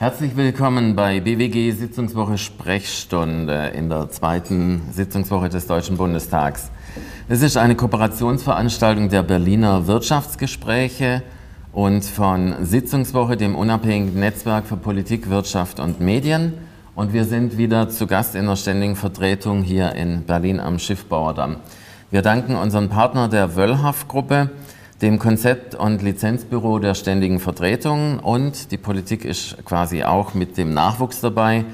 Herzlich willkommen bei BWG Sitzungswoche Sprechstunde in der zweiten Sitzungswoche des Deutschen Bundestags. Es ist eine Kooperationsveranstaltung der Berliner Wirtschaftsgespräche und von Sitzungswoche, dem unabhängigen Netzwerk für Politik, Wirtschaft und Medien. Und wir sind wieder zu Gast in der ständigen Vertretung hier in Berlin am Schiffbauerdamm. Wir danken unseren Partner der Wöllhaff-Gruppe, dem Konzept- und Lizenzbüro der ständigen Vertretung und die Politik ist quasi auch mit dem Nachwuchs dabei.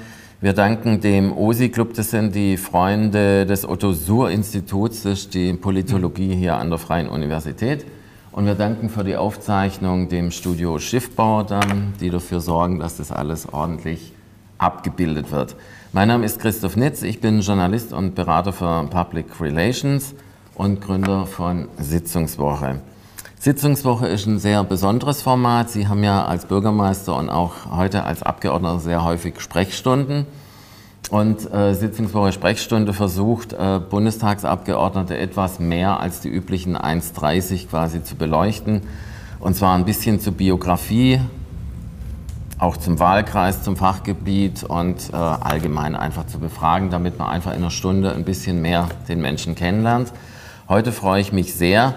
Wir danken dem OSI-Club, das sind die Freunde des Otto-Suhr-Instituts, das ist die Politologie hier an der Freien Universität. Und wir danken für die Aufzeichnung dem Studio Schiffbauerdamm, die dafür sorgen, dass das alles ordentlich abgebildet wird. Mein Name ist Christoph Nitz, ich bin Journalist und Berater für Public Relations und Gründer von Sitzungswoche. Sitzungswoche ist ein sehr besonderes Format. Sie haben ja als Bürgermeister und auch heute als Abgeordneter sehr häufig Sprechstunden. Und äh, Sitzungswoche Sprechstunde versucht, äh, Bundestagsabgeordnete etwas mehr als die üblichen 1,30 quasi zu beleuchten. Und zwar ein bisschen zur Biografie, auch zum Wahlkreis, zum Fachgebiet und äh, allgemein einfach zu befragen, damit man einfach in einer Stunde ein bisschen mehr den Menschen kennenlernt. Heute freue ich mich sehr,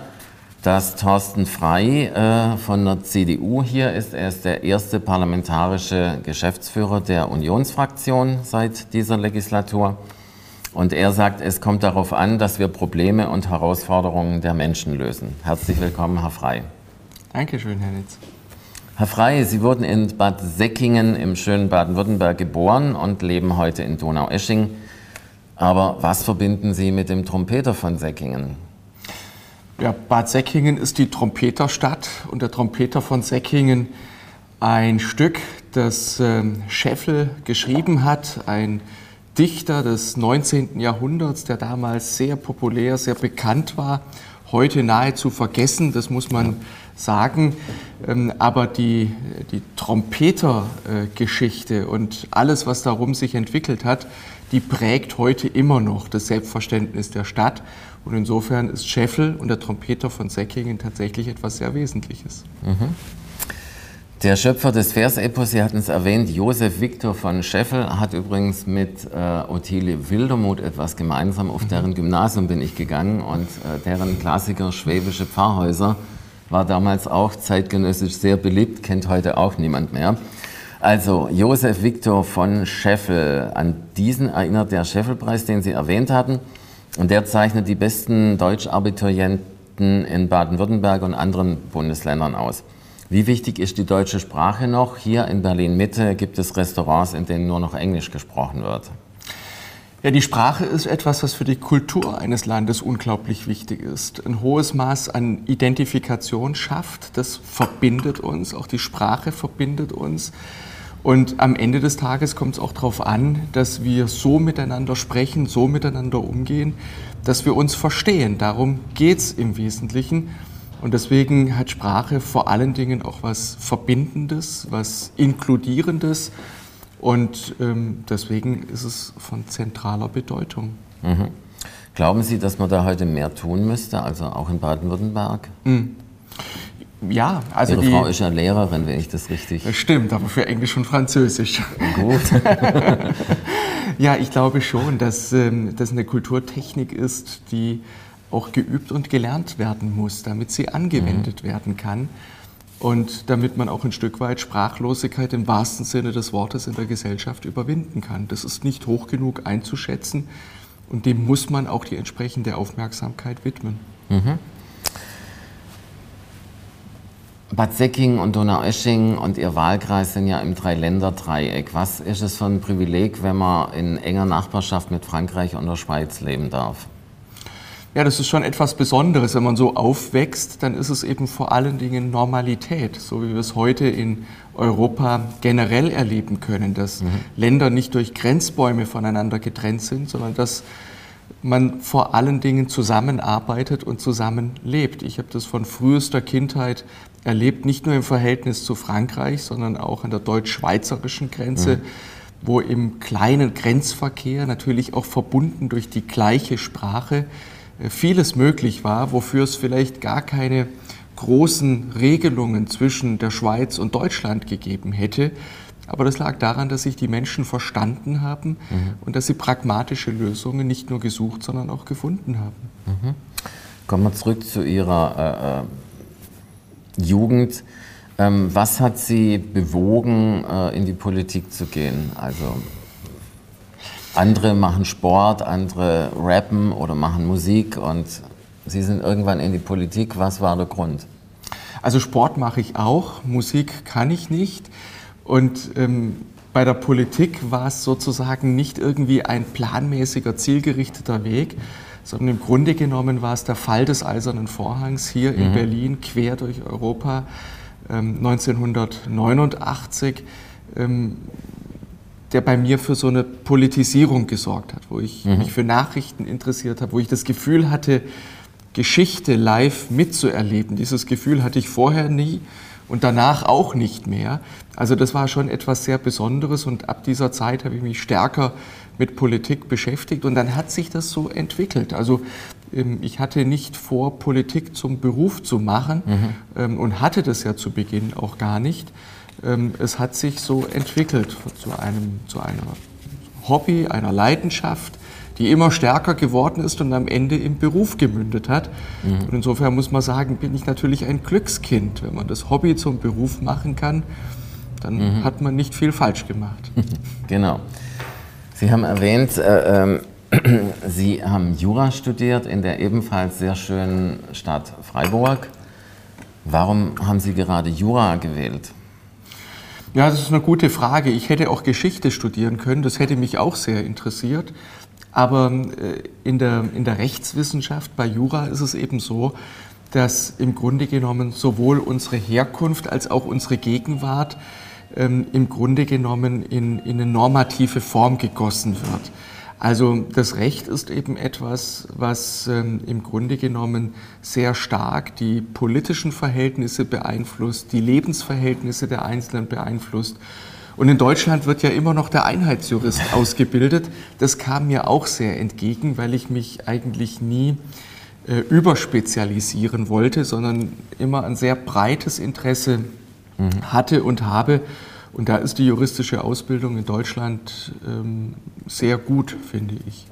dass Thorsten Frey äh, von der CDU hier ist. Er ist der erste parlamentarische Geschäftsführer der Unionsfraktion seit dieser Legislatur. Und er sagt, es kommt darauf an, dass wir Probleme und Herausforderungen der Menschen lösen. Herzlich willkommen, Herr Frey. Dankeschön, Herr Nitz. Herr Frey, Sie wurden in Bad Säckingen im schönen Baden-Württemberg geboren und leben heute in Donaueschingen. Aber was verbinden Sie mit dem Trompeter von Säckingen? Ja, Bad Säckingen ist die Trompeterstadt und der Trompeter von Säckingen ein Stück, das äh, Scheffel geschrieben hat, ein Dichter des 19. Jahrhunderts, der damals sehr populär, sehr bekannt war, heute nahezu vergessen, das muss man sagen. Ähm, aber die, die Trompetergeschichte äh, und alles, was darum sich entwickelt hat, die prägt heute immer noch das Selbstverständnis der Stadt. Und insofern ist Scheffel und der Trompeter von Säckingen tatsächlich etwas sehr Wesentliches. Mhm. Der Schöpfer des Versepos, Sie hatten es erwähnt, Josef Viktor von Scheffel, hat übrigens mit äh, Ottilie Wildermuth etwas gemeinsam. Auf mhm. deren Gymnasium bin ich gegangen und äh, deren Klassiker Schwäbische Pfarrhäuser war damals auch zeitgenössisch sehr beliebt, kennt heute auch niemand mehr. Also Josef Viktor von Scheffel, an diesen erinnert der Scheffelpreis, den Sie erwähnt hatten. Und der zeichnet die besten Deutschabiturienten in Baden-Württemberg und anderen Bundesländern aus. Wie wichtig ist die deutsche Sprache noch? Hier in Berlin-Mitte gibt es Restaurants, in denen nur noch Englisch gesprochen wird. Ja, die Sprache ist etwas, was für die Kultur eines Landes unglaublich wichtig ist. Ein hohes Maß an Identifikation schafft, das verbindet uns, auch die Sprache verbindet uns. Und am Ende des Tages kommt es auch darauf an, dass wir so miteinander sprechen, so miteinander umgehen, dass wir uns verstehen. Darum geht es im Wesentlichen. Und deswegen hat Sprache vor allen Dingen auch was Verbindendes, was Inkludierendes. Und ähm, deswegen ist es von zentraler Bedeutung. Mhm. Glauben Sie, dass man da heute mehr tun müsste, also auch in Baden-Württemberg? Mhm. Ja, also Ihre die, Frau ist ja Lehrerin, wenn ich das richtig. Das stimmt, aber für Englisch und Französisch. Gut. ja, ich glaube schon, dass ähm, das eine Kulturtechnik ist, die auch geübt und gelernt werden muss, damit sie angewendet mhm. werden kann und damit man auch ein Stück weit Sprachlosigkeit im wahrsten Sinne des Wortes in der Gesellschaft überwinden kann. Das ist nicht hoch genug einzuschätzen und dem muss man auch die entsprechende Aufmerksamkeit widmen. Mhm. Bad Säckingen und Donaueschingen und Ihr Wahlkreis sind ja im Dreiländerdreieck. Was ist es für ein Privileg, wenn man in enger Nachbarschaft mit Frankreich und der Schweiz leben darf? Ja, das ist schon etwas Besonderes. Wenn man so aufwächst, dann ist es eben vor allen Dingen Normalität, so wie wir es heute in Europa generell erleben können, dass mhm. Länder nicht durch Grenzbäume voneinander getrennt sind, sondern dass man vor allen Dingen zusammenarbeitet und zusammenlebt. Ich habe das von frühester Kindheit erlebt, nicht nur im Verhältnis zu Frankreich, sondern auch an der deutsch-schweizerischen Grenze, mhm. wo im kleinen Grenzverkehr natürlich auch verbunden durch die gleiche Sprache äh, vieles möglich war, wofür es vielleicht gar keine großen Regelungen zwischen der Schweiz und Deutschland gegeben hätte. Aber das lag daran, dass sich die Menschen verstanden haben mhm. und dass sie pragmatische Lösungen nicht nur gesucht, sondern auch gefunden haben. Mhm. Kommen wir zurück zu Ihrer äh, äh, Jugend. Ähm, was hat Sie bewogen, äh, in die Politik zu gehen? Also andere machen Sport, andere rappen oder machen Musik und Sie sind irgendwann in die Politik. Was war der Grund? Also Sport mache ich auch, Musik kann ich nicht. Und ähm, bei der Politik war es sozusagen nicht irgendwie ein planmäßiger, zielgerichteter Weg, sondern im Grunde genommen war es der Fall des Eisernen Vorhangs hier in mhm. Berlin, quer durch Europa, ähm, 1989. Ähm, der bei mir für so eine Politisierung gesorgt hat, wo ich mhm. mich für Nachrichten interessiert habe, wo ich das Gefühl hatte, Geschichte live mitzuerleben. Dieses Gefühl hatte ich vorher nie und danach auch nicht mehr. Also das war schon etwas sehr Besonderes und ab dieser Zeit habe ich mich stärker mit Politik beschäftigt und dann hat sich das so entwickelt. Also ähm, ich hatte nicht vor, Politik zum Beruf zu machen mhm. Ähm, und hatte das ja zu Beginn auch gar nicht, ähm, es hat sich so entwickelt zu einem, zu einer Hobby, einer Leidenschaft, die immer stärker geworden ist und am Ende im Beruf gemündet hat. Mhm. Und insofern muss man sagen, bin ich natürlich ein Glückskind. Wenn man das Hobby zum Beruf machen kann, dann mhm. hat man nicht viel falsch gemacht. Genau. Sie haben erwähnt, äh, äh, Sie haben Jura studiert in der ebenfalls sehr schönen Stadt Freiburg. Warum haben Sie gerade Jura gewählt? Ja, das ist eine gute Frage. Ich hätte auch Geschichte studieren können, das hätte mich auch sehr interessiert. Aber äh, in der, in der Rechtswissenschaft, bei Jura ist es eben so, dass im Grunde genommen sowohl unsere Herkunft als auch unsere Gegenwart ähm, im Grunde genommen in, in eine normative Form gegossen wird. Also das Recht ist eben etwas, was ähm, im Grunde genommen sehr stark die politischen Verhältnisse beeinflusst, die Lebensverhältnisse der Einzelnen beeinflusst. Und in Deutschland wird ja immer noch der Einheitsjurist ausgebildet. Das kam mir auch sehr entgegen, weil ich mich eigentlich nie äh, überspezialisieren wollte, sondern immer ein sehr breites Interesse mhm. hatte und habe. Und da ist die juristische Ausbildung in Deutschland ähm, sehr gut, finde ich.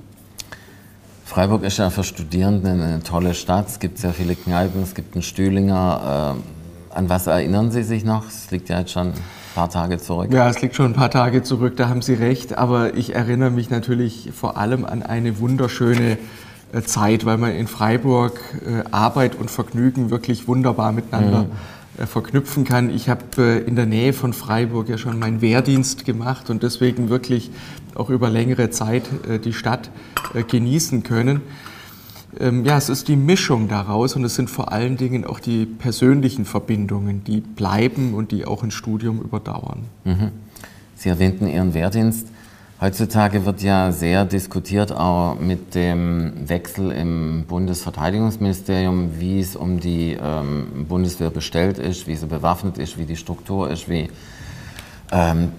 Freiburg ist ja für Studierende eine tolle Stadt. Es gibt sehr viele Kneipen, es gibt einen Stühlinger. Äh, an was erinnern Sie sich noch? Es liegt ja jetzt schon ein paar Tage zurück. Ja, es liegt schon ein paar Tage zurück, da haben Sie recht. Aber ich erinnere mich natürlich vor allem an eine wunderschöne äh, Zeit, weil man in Freiburg äh, Arbeit und Vergnügen wirklich wunderbar miteinander mhm verknüpfen kann. Ich habe äh, in der Nähe von Freiburg ja schon meinen Wehrdienst gemacht und deswegen wirklich auch über längere Zeit äh, die Stadt genießen können. Ähm, ja, es ist die Mischung daraus und es sind vor allen Dingen auch die persönlichen Verbindungen, die bleiben und die auch ein Studium überdauern. Mhm. Sie erwähnten Ihren Wehrdienst. Heutzutage wird ja sehr diskutiert, auch mit dem Wechsel im Bundesverteidigungsministerium, wie es um die ähm, Bundeswehr bestellt ist, wie sie bewaffnet ist, wie die Struktur ist, wie ähm,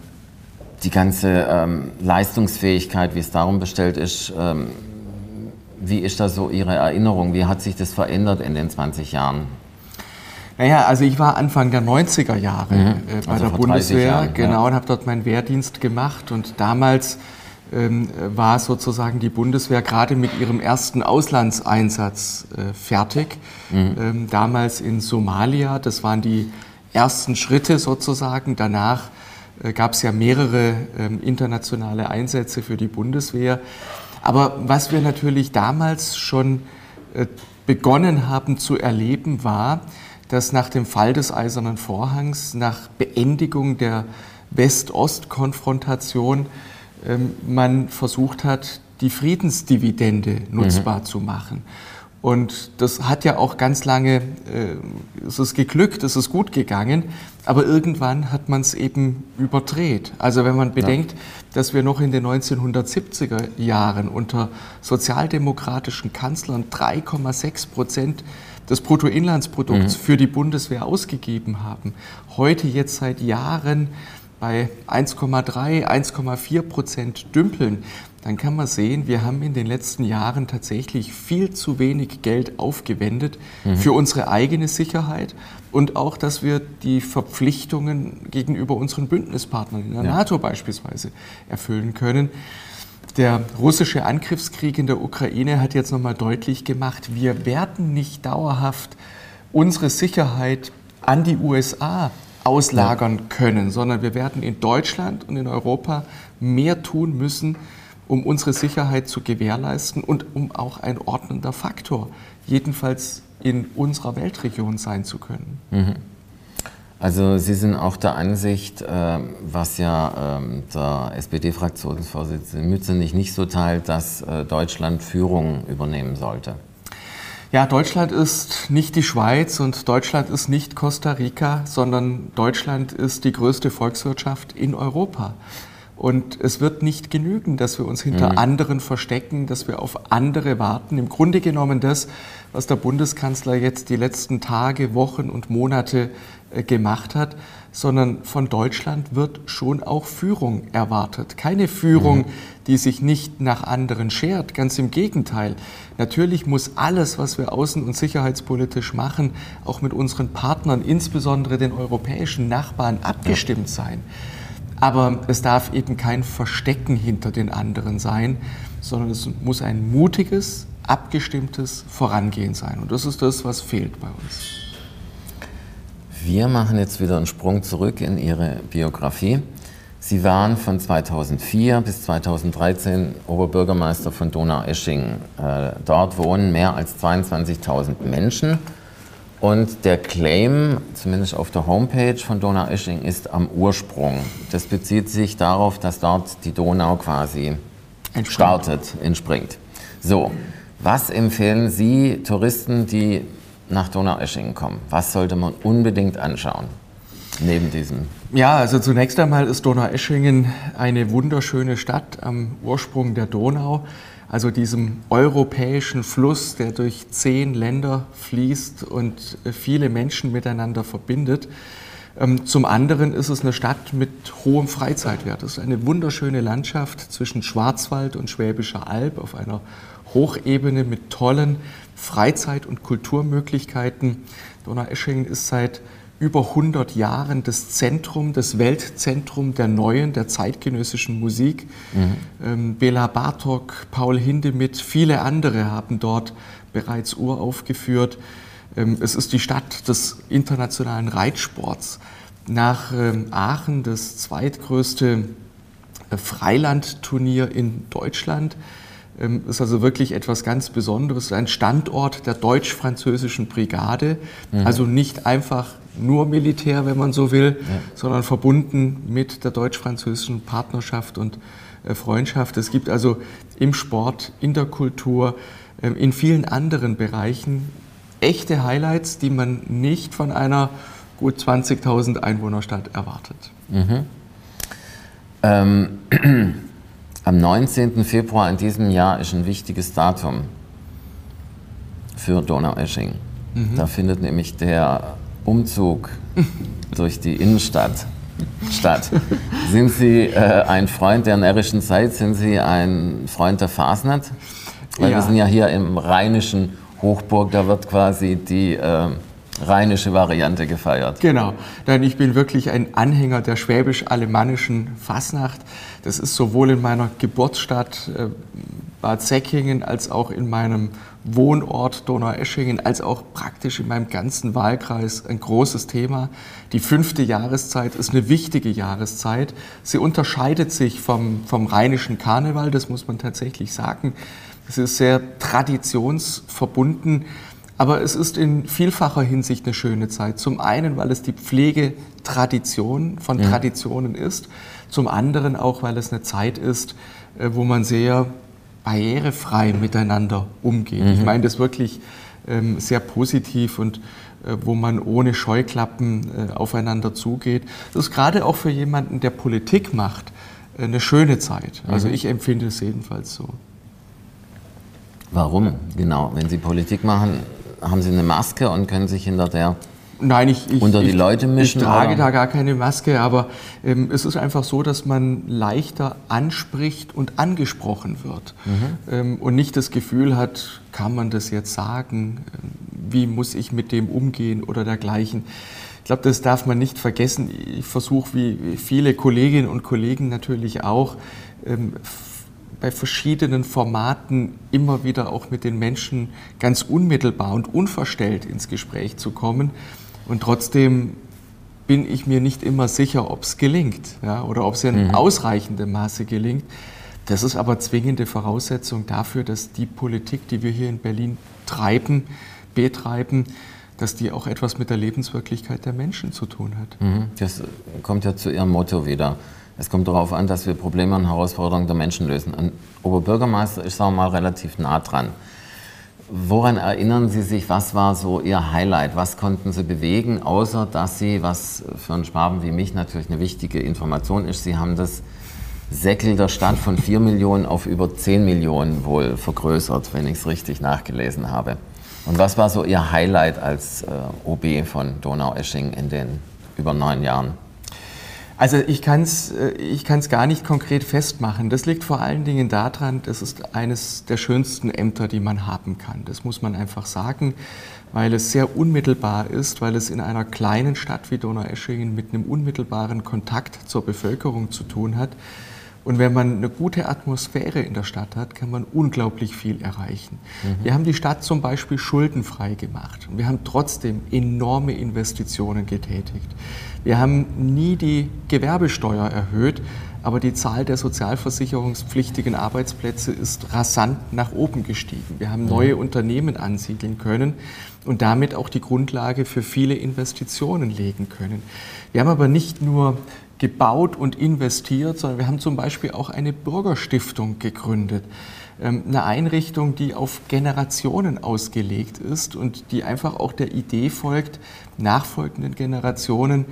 die ganze ähm, Leistungsfähigkeit, wie es darum bestellt ist. Ähm, wie ist da so Ihre Erinnerung? Wie hat sich das verändert in den 20 Jahren? Naja, also ich war Anfang der 90er Jahre mhm. äh, bei also der Bundeswehr, Jahren, genau, ja. und habe dort meinen Wehrdienst gemacht. Und damals ähm, war sozusagen die Bundeswehr gerade mit ihrem ersten Auslandseinsatz äh, fertig. Mhm. Ähm, damals in Somalia, das waren die ersten Schritte sozusagen. Danach äh, gab es ja mehrere ähm, internationale Einsätze für die Bundeswehr. Aber was wir natürlich damals schon äh, begonnen haben zu erleben, war, dass nach dem Fall des Eisernen Vorhangs, nach Beendigung der West-Ost-Konfrontation, ähm, man versucht hat, die Friedensdividende nutzbar mhm. zu machen. Und das hat ja auch ganz lange, äh, es ist geglückt, es ist gut gegangen, aber irgendwann hat man es eben überdreht. Also wenn man bedenkt, ja. dass wir noch in den 1970er Jahren unter sozialdemokratischen Kanzlern 3,6 Prozent des Bruttoinlandsprodukts mhm. für die Bundeswehr ausgegeben haben, heute jetzt seit Jahren bei 1,3, 1,4 Prozent dümpeln, dann kann man sehen, wir haben in den letzten Jahren tatsächlich viel zu wenig Geld aufgewendet mhm. für unsere eigene Sicherheit und auch, dass wir die Verpflichtungen gegenüber unseren Bündnispartnern in der ja. NATO beispielsweise erfüllen können. Der russische Angriffskrieg in der Ukraine hat jetzt nochmal deutlich gemacht, wir werden nicht dauerhaft unsere Sicherheit an die USA auslagern können, sondern wir werden in Deutschland und in Europa mehr tun müssen, um unsere Sicherheit zu gewährleisten und um auch ein ordnender Faktor, jedenfalls in unserer Weltregion sein zu können. Mhm. Also Sie sind auch der Ansicht, äh, was ja ähm, der SPD-Fraktionsvorsitzende Mützenich nicht so teilt, dass äh, Deutschland Führung übernehmen sollte. Ja, Deutschland ist nicht die Schweiz und Deutschland ist nicht Costa Rica, sondern Deutschland ist die größte Volkswirtschaft in Europa. Und es wird nicht genügen, dass wir uns hinter mhm. anderen verstecken, dass wir auf andere warten. Im Grunde genommen das, was der Bundeskanzler jetzt die letzten Tage, Wochen und Monate gemacht hat, sondern von Deutschland wird schon auch Führung erwartet. Keine Führung, mhm. die sich nicht nach anderen schert, ganz im Gegenteil. Natürlich muss alles, was wir außen- und sicherheitspolitisch machen, auch mit unseren Partnern, insbesondere den europäischen Nachbarn, abgestimmt sein. Aber es darf eben kein Verstecken hinter den anderen sein, sondern es muss ein mutiges, abgestimmtes Vorangehen sein. Und das ist das, was fehlt bei uns. Wir machen jetzt wieder einen Sprung zurück in Ihre Biografie. Sie waren von 2004 bis 2013 Oberbürgermeister von Donaueschingen. Äh, dort wohnen mehr als 22.000 Menschen. Und der Claim, zumindest auf der Homepage von Donaueschingen, ist am Ursprung. Das bezieht sich darauf, dass dort die Donau quasi entspringt. startet, entspringt. So, was empfehlen Sie Touristen, die nach Donaueschingen kommen? Was sollte man unbedingt anschauen? Neben diesem. Ja, also zunächst einmal ist Donaueschingen eine wunderschöne Stadt am Ursprung der Donau, also diesem europäischen Fluss, der durch zehn Länder fließt und viele Menschen miteinander verbindet. Ähm, zum anderen ist es eine Stadt mit hohem Freizeitwert. Es ist eine wunderschöne Landschaft zwischen Schwarzwald und Schwäbischer Alb auf einer Hochebene mit tollen Freizeit- und Kulturmöglichkeiten. Donaueschingen ist seit über 100 Jahren das Zentrum, das Weltzentrum der neuen, der zeitgenössischen Musik. Mhm. Ähm, Bela Bartok, Paul Hindemith, viele andere haben dort bereits uraufgeführt. Ähm, es ist die Stadt des internationalen Reitsports. Nach ähm, Aachen das zweitgrößte äh, Freilandturnier in Deutschland. Ähm, ist also wirklich etwas ganz Besonderes, ein Standort der deutsch-französischen Brigade, mhm. also nicht einfach nur Militär, wenn man so will, ja. sondern verbunden mit der deutsch-französischen Partnerschaft und äh, Freundschaft. Es gibt also im Sport, in der Kultur, ähm, in vielen anderen Bereichen echte Highlights, die man nicht von einer gut 20.000 Einwohnerstadt erwartet. Mhm. Ähm. Am 19. Februar in diesem Jahr ist ein wichtiges Datum für Donaueschingen. Mhm. Da findet nämlich der Umzug durch die Innenstadt statt. Sind Sie äh, ein Freund der närrischen Zeit? Sind Sie ein Freund der Fasnet? Weil ja. wir sind ja hier im rheinischen Hochburg, da wird quasi die äh, rheinische Variante gefeiert. Genau, denn ich bin wirklich ein Anhänger der schwäbisch-alemannischen Fasnacht. Das ist sowohl in meiner Geburtsstadt äh, Bad Säckingen als auch in meinem Wohnort Donaueschingen, als auch praktisch in meinem ganzen Wahlkreis ein großes Thema. Die fünfte Jahreszeit ist eine wichtige Jahreszeit. Sie unterscheidet sich vom, vom rheinischen Karneval, das muss man tatsächlich sagen. Es ist sehr traditionsverbunden. Aber es ist in vielfacher Hinsicht eine schöne Zeit. Zum einen, weil es die Pflegetradition von ja. Traditionen ist. Zum anderen auch, weil es eine Zeit ist, äh, wo man sehr barrierefrei miteinander umgeht. Mhm. Ich meine das wirklich ähm, sehr positiv und äh, wo man ohne Scheuklappen äh, aufeinander zugeht. Das ist gerade auch für jemanden, der Politik macht, eine schöne Zeit. Also mhm. ich empfinde es jedenfalls so. Warum? Genau, wenn Sie Politik machen, haben Sie eine Maske und können sich hinter der Nein, ich, ich, unter die Leute mischen? Ich trage oder? da gar keine Maske, aber ähm, es ist einfach so, dass man leichter anspricht und angesprochen wird mhm. ähm, und nicht das Gefühl hat, kann man das jetzt sagen, ähm, wie muss ich mit dem umgehen oder dergleichen. Ich glaube, das darf man nicht vergessen. Ich versuche, wie viele Kolleginnen und Kollegen natürlich auch, ähm, bei verschiedenen Formaten immer wieder auch mit den Menschen ganz unmittelbar und unverstellt ins Gespräch zu kommen. Und trotzdem bin ich mir nicht immer sicher, ob es gelingt ja, oder ob es in mhm. ausreichendem Maße gelingt. Das ist aber zwingende Voraussetzung dafür, dass die Politik, die wir hier in Berlin treiben, betreiben, dass die auch etwas mit der Lebenswirklichkeit der Menschen zu tun hat. Mhm. Das kommt ja zu Ihrem Motto wieder. Es kommt darauf an, dass wir Probleme und Herausforderungen der Menschen lösen. Ein Oberbürgermeister ist, sagen wir mal, relativ nah dran. Woran erinnern Sie sich, was war so Ihr Highlight? Was konnten Sie bewegen, außer dass Sie, was für einen Schwaben wie mich natürlich eine wichtige Information ist, Sie haben das Säckel der Stadt von 4 Millionen auf über 10 Millionen wohl vergrößert, wenn ich es richtig nachgelesen habe. Und was war so Ihr Highlight als äh, OB von Donaueschingen in den über neun Jahren? Also ich kann es äh, ich kann's gar nicht konkret festmachen. Das liegt vor allen Dingen daran, das ist eines der schönsten Ämter, die man haben kann. Das muss man einfach sagen, weil es sehr unmittelbar ist, weil es in einer kleinen Stadt wie Donaueschingen mit einem unmittelbaren Kontakt zur Bevölkerung zu tun hat. Und wenn man eine gute Atmosphäre in der Stadt hat, kann man unglaublich viel erreichen. Mhm. Wir haben die Stadt zum Beispiel schuldenfrei gemacht. Und wir haben trotzdem enorme Investitionen getätigt. Wir haben nie die Gewerbesteuer erhöht, aber die Zahl der sozialversicherungspflichtigen Arbeitsplätze ist rasant nach oben gestiegen. Wir haben neue. Unternehmen ansiedeln können und damit auch die Grundlage für viele Investitionen legen können. Wir haben aber nicht nur gebaut und investiert, sondern wir haben zum Beispiel auch eine Bürgerstiftung gegründet. Ähm, eine Einrichtung, die auf Generationen ausgelegt ist und die einfach auch der Idee folgt, nachfolgenden Generationen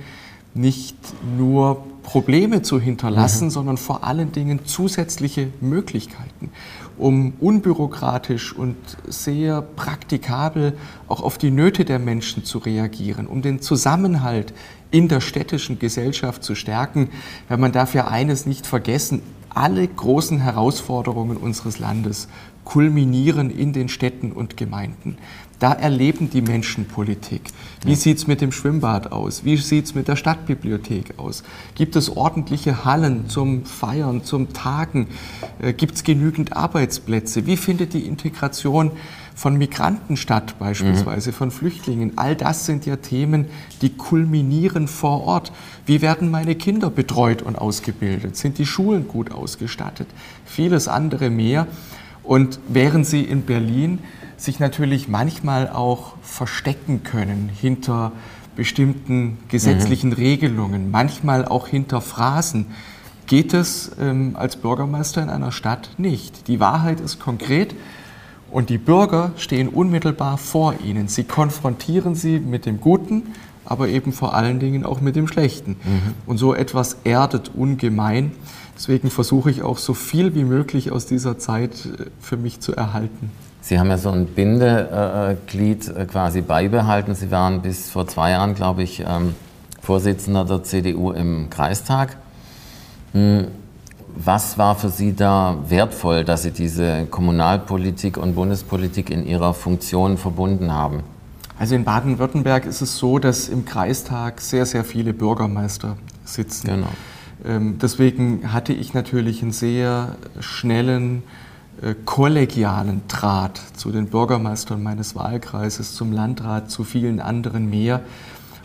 nicht nur Probleme zu hinterlassen, mhm. sondern vor allen Dingen zusätzliche Möglichkeiten, um unbürokratisch und sehr praktikabel auch auf die Nöte der Menschen zu reagieren, um den Zusammenhalt in der städtischen Gesellschaft zu stärken. Weil man darf ja eines nicht vergessen, alle großen Herausforderungen unseres Landes kulminieren in den Städten und Gemeinden. Da erleben die Menschen Politik. Wie ja. sieht es mit dem Schwimmbad aus? Wie sieht es mit der Stadtbibliothek aus? Gibt es ordentliche Hallen zum Feiern, zum Tagen? Äh, Gibt es genügend Arbeitsplätze? Wie findet die Integration von Migranten statt, beispielsweise mhm. von Flüchtlingen? All das sind ja Themen, die kulminieren vor Ort. Wie werden meine Kinder betreut und ausgebildet? Sind die Schulen gut ausgestattet? Vieles andere mehr. Und während Sie in Berlin sich natürlich manchmal auch verstecken können hinter bestimmten gesetzlichen mhm. Regelungen, manchmal auch hinter Phrasen, geht es ähm, als Bürgermeister in einer Stadt nicht. Die Wahrheit ist konkret und die Bürger stehen unmittelbar vor ihnen. Sie konfrontieren sie mit dem Guten, aber eben vor allen Dingen auch mit dem Schlechten. Mhm. Und so etwas erdet ungemein. Deswegen versuche ich auch so viel wie möglich aus dieser Zeit äh, für mich zu erhalten. Sie haben ja so ein Bindeglied äh, quasi beibehalten. Sie waren bis vor zwei Jahren, glaube ich, ähm, Vorsitzender der CDU im Kreistag. Hm, was war für Sie da wertvoll, dass Sie diese Kommunalpolitik und Bundespolitik in Ihrer Funktion verbunden haben? Also in Baden-Württemberg ist es so, dass im Kreistag sehr, sehr viele Bürgermeister sitzen. Genau. Ähm, deswegen hatte ich natürlich einen sehr schnellen, kollegialen Draht zu den Bürgermeistern meines Wahlkreises, zum Landrat, zu vielen anderen mehr.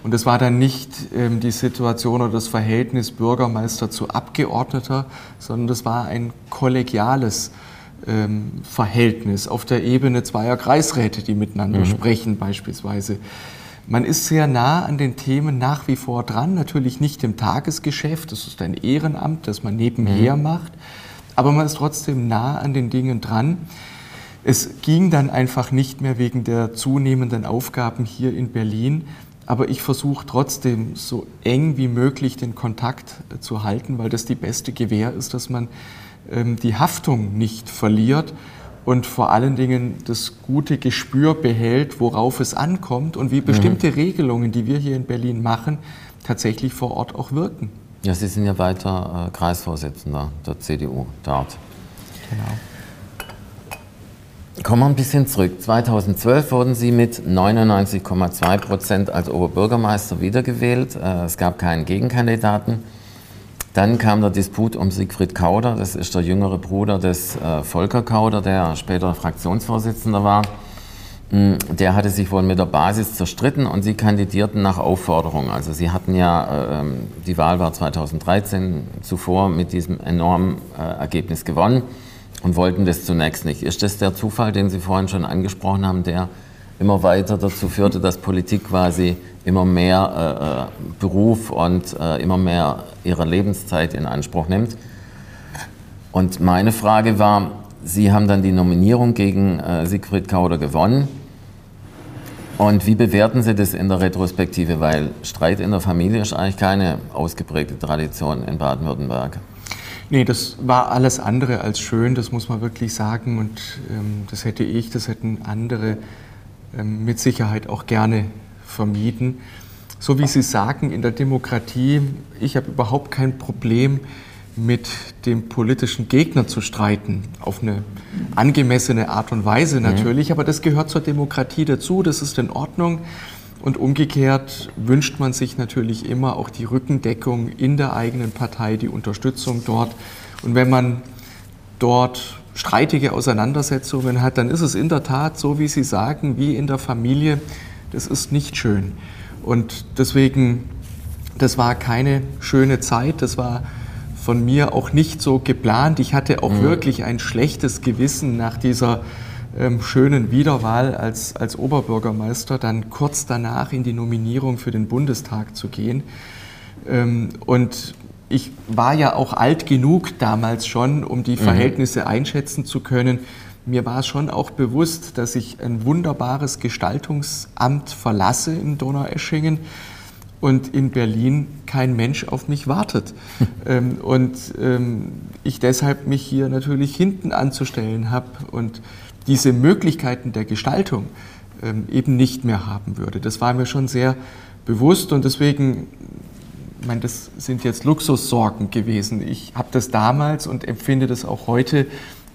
Und es war dann nicht ähm, die Situation oder das Verhältnis Bürgermeister zu Abgeordneter, sondern das war ein kollegiales ähm, Verhältnis auf der Ebene zweier Kreisräte, die miteinander mhm. sprechen beispielsweise. Man ist sehr nah an den Themen nach wie vor dran, natürlich nicht im Tagesgeschäft, das ist ein Ehrenamt, das man nebenher mhm. macht, aber man ist trotzdem nah an den Dingen dran. Es ging dann einfach nicht mehr wegen der zunehmenden Aufgaben hier in Berlin, aber ich versuche trotzdem so eng wie möglich den Kontakt äh, zu halten, weil das die beste Gewähr ist, dass man ähm, die Haftung nicht verliert und vor allen Dingen das gute Gespür behält, worauf es ankommt und wie bestimmte mhm. Regelungen, die wir hier in Berlin machen, tatsächlich vor Ort auch wirken. Ja, Sie sind ja weiter äh, Kreisvorsitzender der CDU dort. Genau. Kommen wir ein bisschen zurück. 2012 wurden Sie mit 99,2 Prozent als Oberbürgermeister wiedergewählt. Äh, es gab keinen Gegenkandidaten. Dann kam der Disput um Siegfried Kauder, das ist der jüngere Bruder des äh, Volker Kauder, der später Fraktionsvorsitzender war. Mm, der hatte sich wohl mit der Basis zerstritten und sie kandidierten nach Aufforderung. Also sie hatten ja, äh, ähm, die Wahl war 2013 zuvor mit diesem enormen äh, Ergebnis gewonnen und wollten das zunächst nicht. Ist das der Zufall, den Sie vorhin schon angesprochen haben, der immer weiter dazu führte, dass Politik quasi immer mehr äh, Beruf und immer mehr ihrer Lebenszeit in Anspruch nimmt? Und meine Frage war, Sie haben dann die Nominierung gegen Siegfried Kauder gewonnen. Und wie bewerten Sie das in der Retrospektive? Weil Streit in der Familie ist eigentlich keine ausgeprägte Tradition in Baden-Württemberg. Nee, das war alles andere als schön, das muss man wirklich sagen. Und ähm, das hätte ich, das hätten andere ähm, mit Sicherheit auch gerne vermieden. So wie Sie sagen, in der Demokratie, ich habe überhaupt kein Problem mit dem politischen Gegner zu streiten, auf eine angemessene Art und Weise natürlich, mhm. aber das gehört zur Demokratie dazu, das ist in Ordnung. Und umgekehrt wünscht man sich natürlich immer auch die Rückendeckung in der eigenen Partei, die Unterstützung dort. Und wenn man dort streitige Auseinandersetzungen hat, dann ist es in der Tat so, wie Sie sagen, wie in der Familie. Das ist nicht schön. Und deswegen, das war keine schöne Zeit. Das war von mir auch nicht so geplant. Ich hatte auch mhm. wirklich ein schlechtes Gewissen nach dieser ähm, schönen Wiederwahl als, als Oberbürgermeister, dann kurz danach in die Nominierung für den Bundestag zu gehen. Ähm, und ich war ja auch alt genug damals schon, um die mhm. Verhältnisse mhm. einschätzen zu können. Mir war schon auch bewusst, dass ich ein wunderbares Gestaltungsamt verlasse in Donaueschingen und in Berlin kein Mensch auf mich wartet. ähm, und ähm, ich deshalb mich hier natürlich hinten anzustellen habe und diese Möglichkeiten der Gestaltung ähm, eben nicht mehr haben würde. Das war mir schon sehr bewusst und deswegen, ich meine, das sind jetzt Luxussorgen gewesen. Ich habe das damals und empfinde das auch heute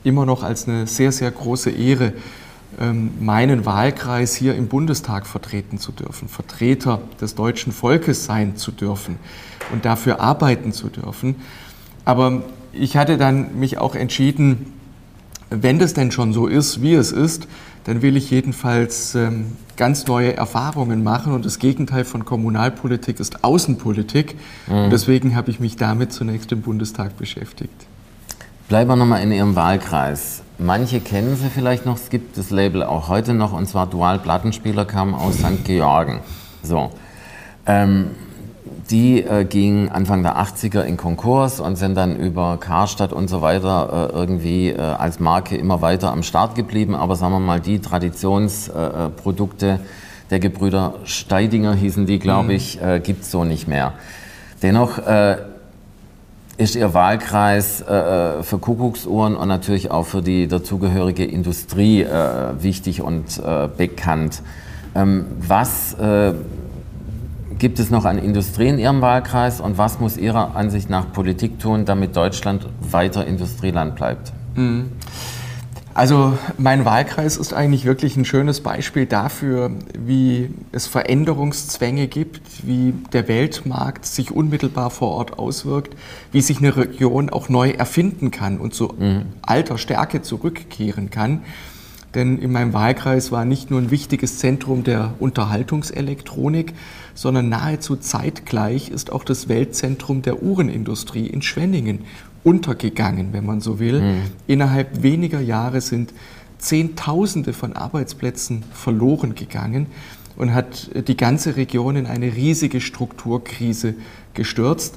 immer noch als eine sehr, sehr große Ehre, meinen Wahlkreis hier im Bundestag vertreten zu dürfen, Vertreter des deutschen Volkes sein zu dürfen und dafür arbeiten zu dürfen. Aber ich hatte dann mich auch entschieden, wenn das denn schon so ist, wie es ist, dann will ich jedenfalls ähm, ganz neue Erfahrungen machen. Und das Gegenteil von Kommunalpolitik ist Außenpolitik. Mhm. Und deswegen habe ich mich damit zunächst im Bundestag beschäftigt. Bleiben wir nochmal in Ihrem Wahlkreis. Manche kennen Sie vielleicht noch, es gibt das Label auch heute noch, und zwar Dual Plattenspieler kam aus St. Georgen. So. Ähm, die äh, gingen Anfang der 80er in Konkurs und sind dann über Karstadt und so weiter äh, irgendwie äh, als Marke immer weiter am Start geblieben. Aber sagen wir mal, die Traditionsprodukte äh, der Gebrüder Steidinger hießen die, glaube mhm. ich, äh, gibt es so nicht mehr. Dennoch äh, ist Ihr Wahlkreis äh, für Kuckucksuhren und natürlich auch für die dazugehörige Industrie äh, wichtig und äh, bekannt. Ähm, was gibt es noch an Industrie in Ihrem Wahlkreis und was muss Ihrer Ansicht nach Politik tun, damit Deutschland weiter Industrieland bleibt? Mhm. Also mein Wahlkreis ist eigentlich wirklich ein schönes Beispiel dafür, wie es Veränderungszwänge gibt, wie der Weltmarkt sich unmittelbar vor Ort auswirkt, wie sich eine Region auch neu erfinden kann und zu mhm. alter Stärke zurückkehren kann. Denn in meinem Wahlkreis war nicht nur ein wichtiges Zentrum der Unterhaltungselektronik, sondern nahezu zeitgleich ist auch das Weltzentrum der Uhrenindustrie in Schwenningen untergegangen, wenn man so will. Mhm. Innerhalb weniger Jahre sind Zehntausende von Arbeitsplätzen verloren gegangen und hat die ganze Region in eine riesige Strukturkrise gestürzt.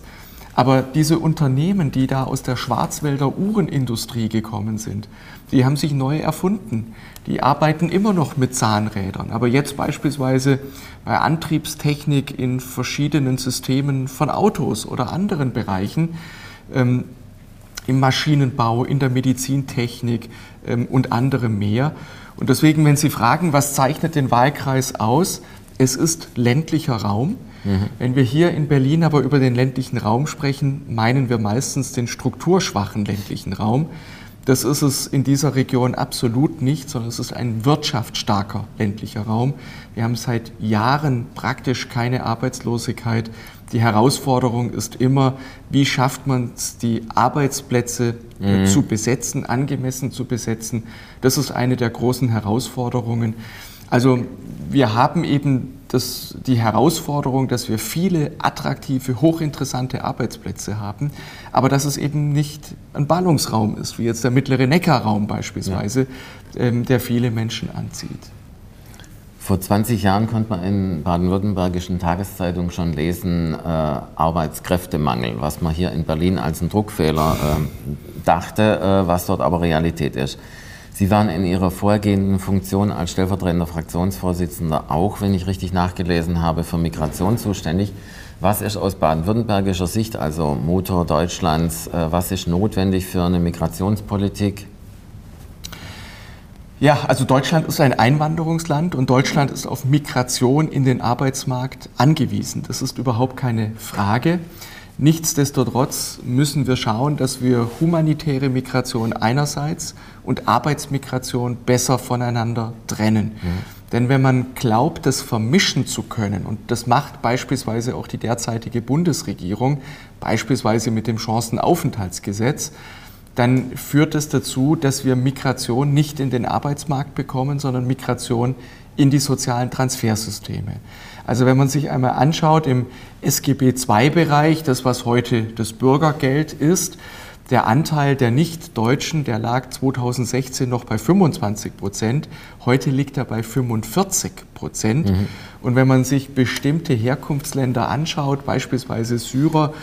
Aber diese Unternehmen, die da aus der Schwarzwälder Uhrenindustrie gekommen sind, die haben sich neu erfunden. Die arbeiten immer noch mit Zahnrädern, aber jetzt beispielsweise bei Antriebstechnik in verschiedenen Systemen von Autos oder anderen Bereichen. Im Maschinenbau, in der Medizintechnik ähm, und anderem mehr. Und deswegen, wenn Sie fragen, was zeichnet den Wahlkreis aus, es ist ländlicher Raum. Mhm. Wenn wir hier in Berlin aber über den ländlichen Raum sprechen, meinen wir meistens den strukturschwachen ländlichen Raum. Das ist es in dieser Region absolut nicht, sondern es ist ein wirtschaftsstarker ländlicher Raum. Wir haben seit Jahren praktisch keine Arbeitslosigkeit. Die Herausforderung ist immer, wie schafft man es, die Arbeitsplätze mhm. zu besetzen, angemessen zu besetzen. Das ist eine der großen Herausforderungen. Also wir haben eben das, die Herausforderung, dass wir viele attraktive, hochinteressante Arbeitsplätze haben, aber dass es eben nicht ein Ballungsraum ist, wie jetzt der mittlere Neckarraum beispielsweise, ja. ähm, der viele Menschen anzieht. Vor 20 Jahren konnte man in baden-württembergischen Tageszeitungen schon lesen, äh, Arbeitskräftemangel, was man hier in Berlin als einen Druckfehler äh, dachte, äh, was dort aber Realität ist. Sie waren in Ihrer vorgehenden Funktion als stellvertretender Fraktionsvorsitzender auch, wenn ich richtig nachgelesen habe, für Migration zuständig. Was ist aus baden-württembergischer Sicht, also Motor Deutschlands, äh, was ist notwendig für eine Migrationspolitik? Ja, also Deutschland ist ein Einwanderungsland und Deutschland ist auf Migration in den Arbeitsmarkt angewiesen. Das ist überhaupt keine Frage. Nichtsdestotrotz müssen wir schauen, dass wir humanitäre Migration einerseits und Arbeitsmigration besser voneinander trennen. Mhm. Denn wenn man glaubt, das vermischen zu können, und das macht beispielsweise auch die derzeitige Bundesregierung, beispielsweise mit dem Chancenaufenthaltsgesetz, dann führt es das dazu, dass wir Migration nicht in den Arbeitsmarkt bekommen, sondern Migration in die sozialen Transfersysteme. Also wenn man sich einmal anschaut im SGB II-Bereich, das was heute das Bürgergeld ist, der Anteil der Nicht-Deutschen, der lag 2016 noch bei 25 Prozent. Heute liegt er bei 45 Prozent. Mhm. Und wenn man sich bestimmte Herkunftsländer anschaut, beispielsweise Syrer,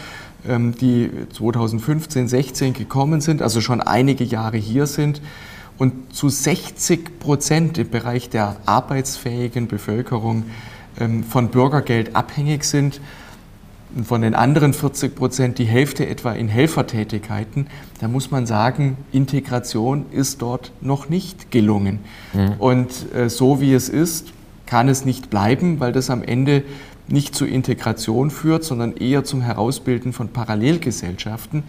die 2015, 16 gekommen sind, also schon einige Jahre hier sind, und zu 60 Prozent im Bereich der arbeitsfähigen Bevölkerung ähm, von Bürgergeld abhängig sind und von den anderen 40 Prozent die Hälfte etwa in Helfertätigkeiten, da muss man sagen, Integration ist dort noch nicht gelungen. Mhm. Und äh, so wie es ist, kann es nicht bleiben, weil das am Ende nicht zur Integration führt, sondern eher zum Herausbilden von Parallelgesellschaften.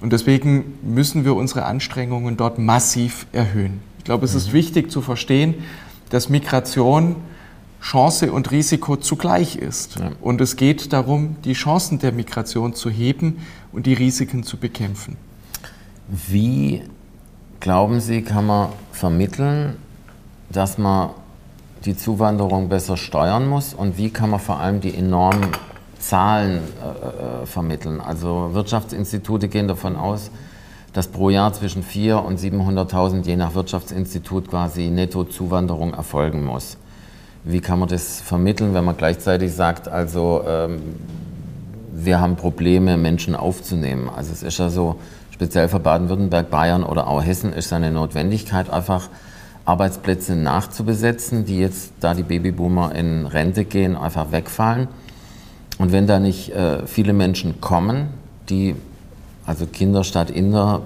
Und deswegen müssen wir unsere Anstrengungen dort massiv erhöhen. Ich glaube, es ist mhm. wichtig zu verstehen, dass Migration Chance und Risiko zugleich ist. Ja. Und es geht darum, die Chancen der Migration zu heben und die Risiken zu bekämpfen. Wie, glauben Sie, kann man vermitteln, dass man die Zuwanderung besser steuern muss und wie kann man vor allem die enormen Zahlen äh, äh vermitteln? Also Wirtschaftsinstitute gehen davon aus, dass pro Jahr zwischen 400.000 und 700.000 je nach Wirtschaftsinstitut quasi Nettozuwanderung erfolgen muss. Wie kann man das vermitteln, wenn man gleichzeitig sagt, also ähm, wir haben Probleme, Menschen aufzunehmen? Also es ist ja so, speziell für Baden-Württemberg, Bayern oder auch Hessen ist eine Notwendigkeit, einfach Arbeitsplätze nachzubesetzen, die jetzt, da die Babyboomer in Rente gehen, einfach wegfallen. Und wenn da nicht äh, viele Menschen kommen, die, also Kinder statt Inder,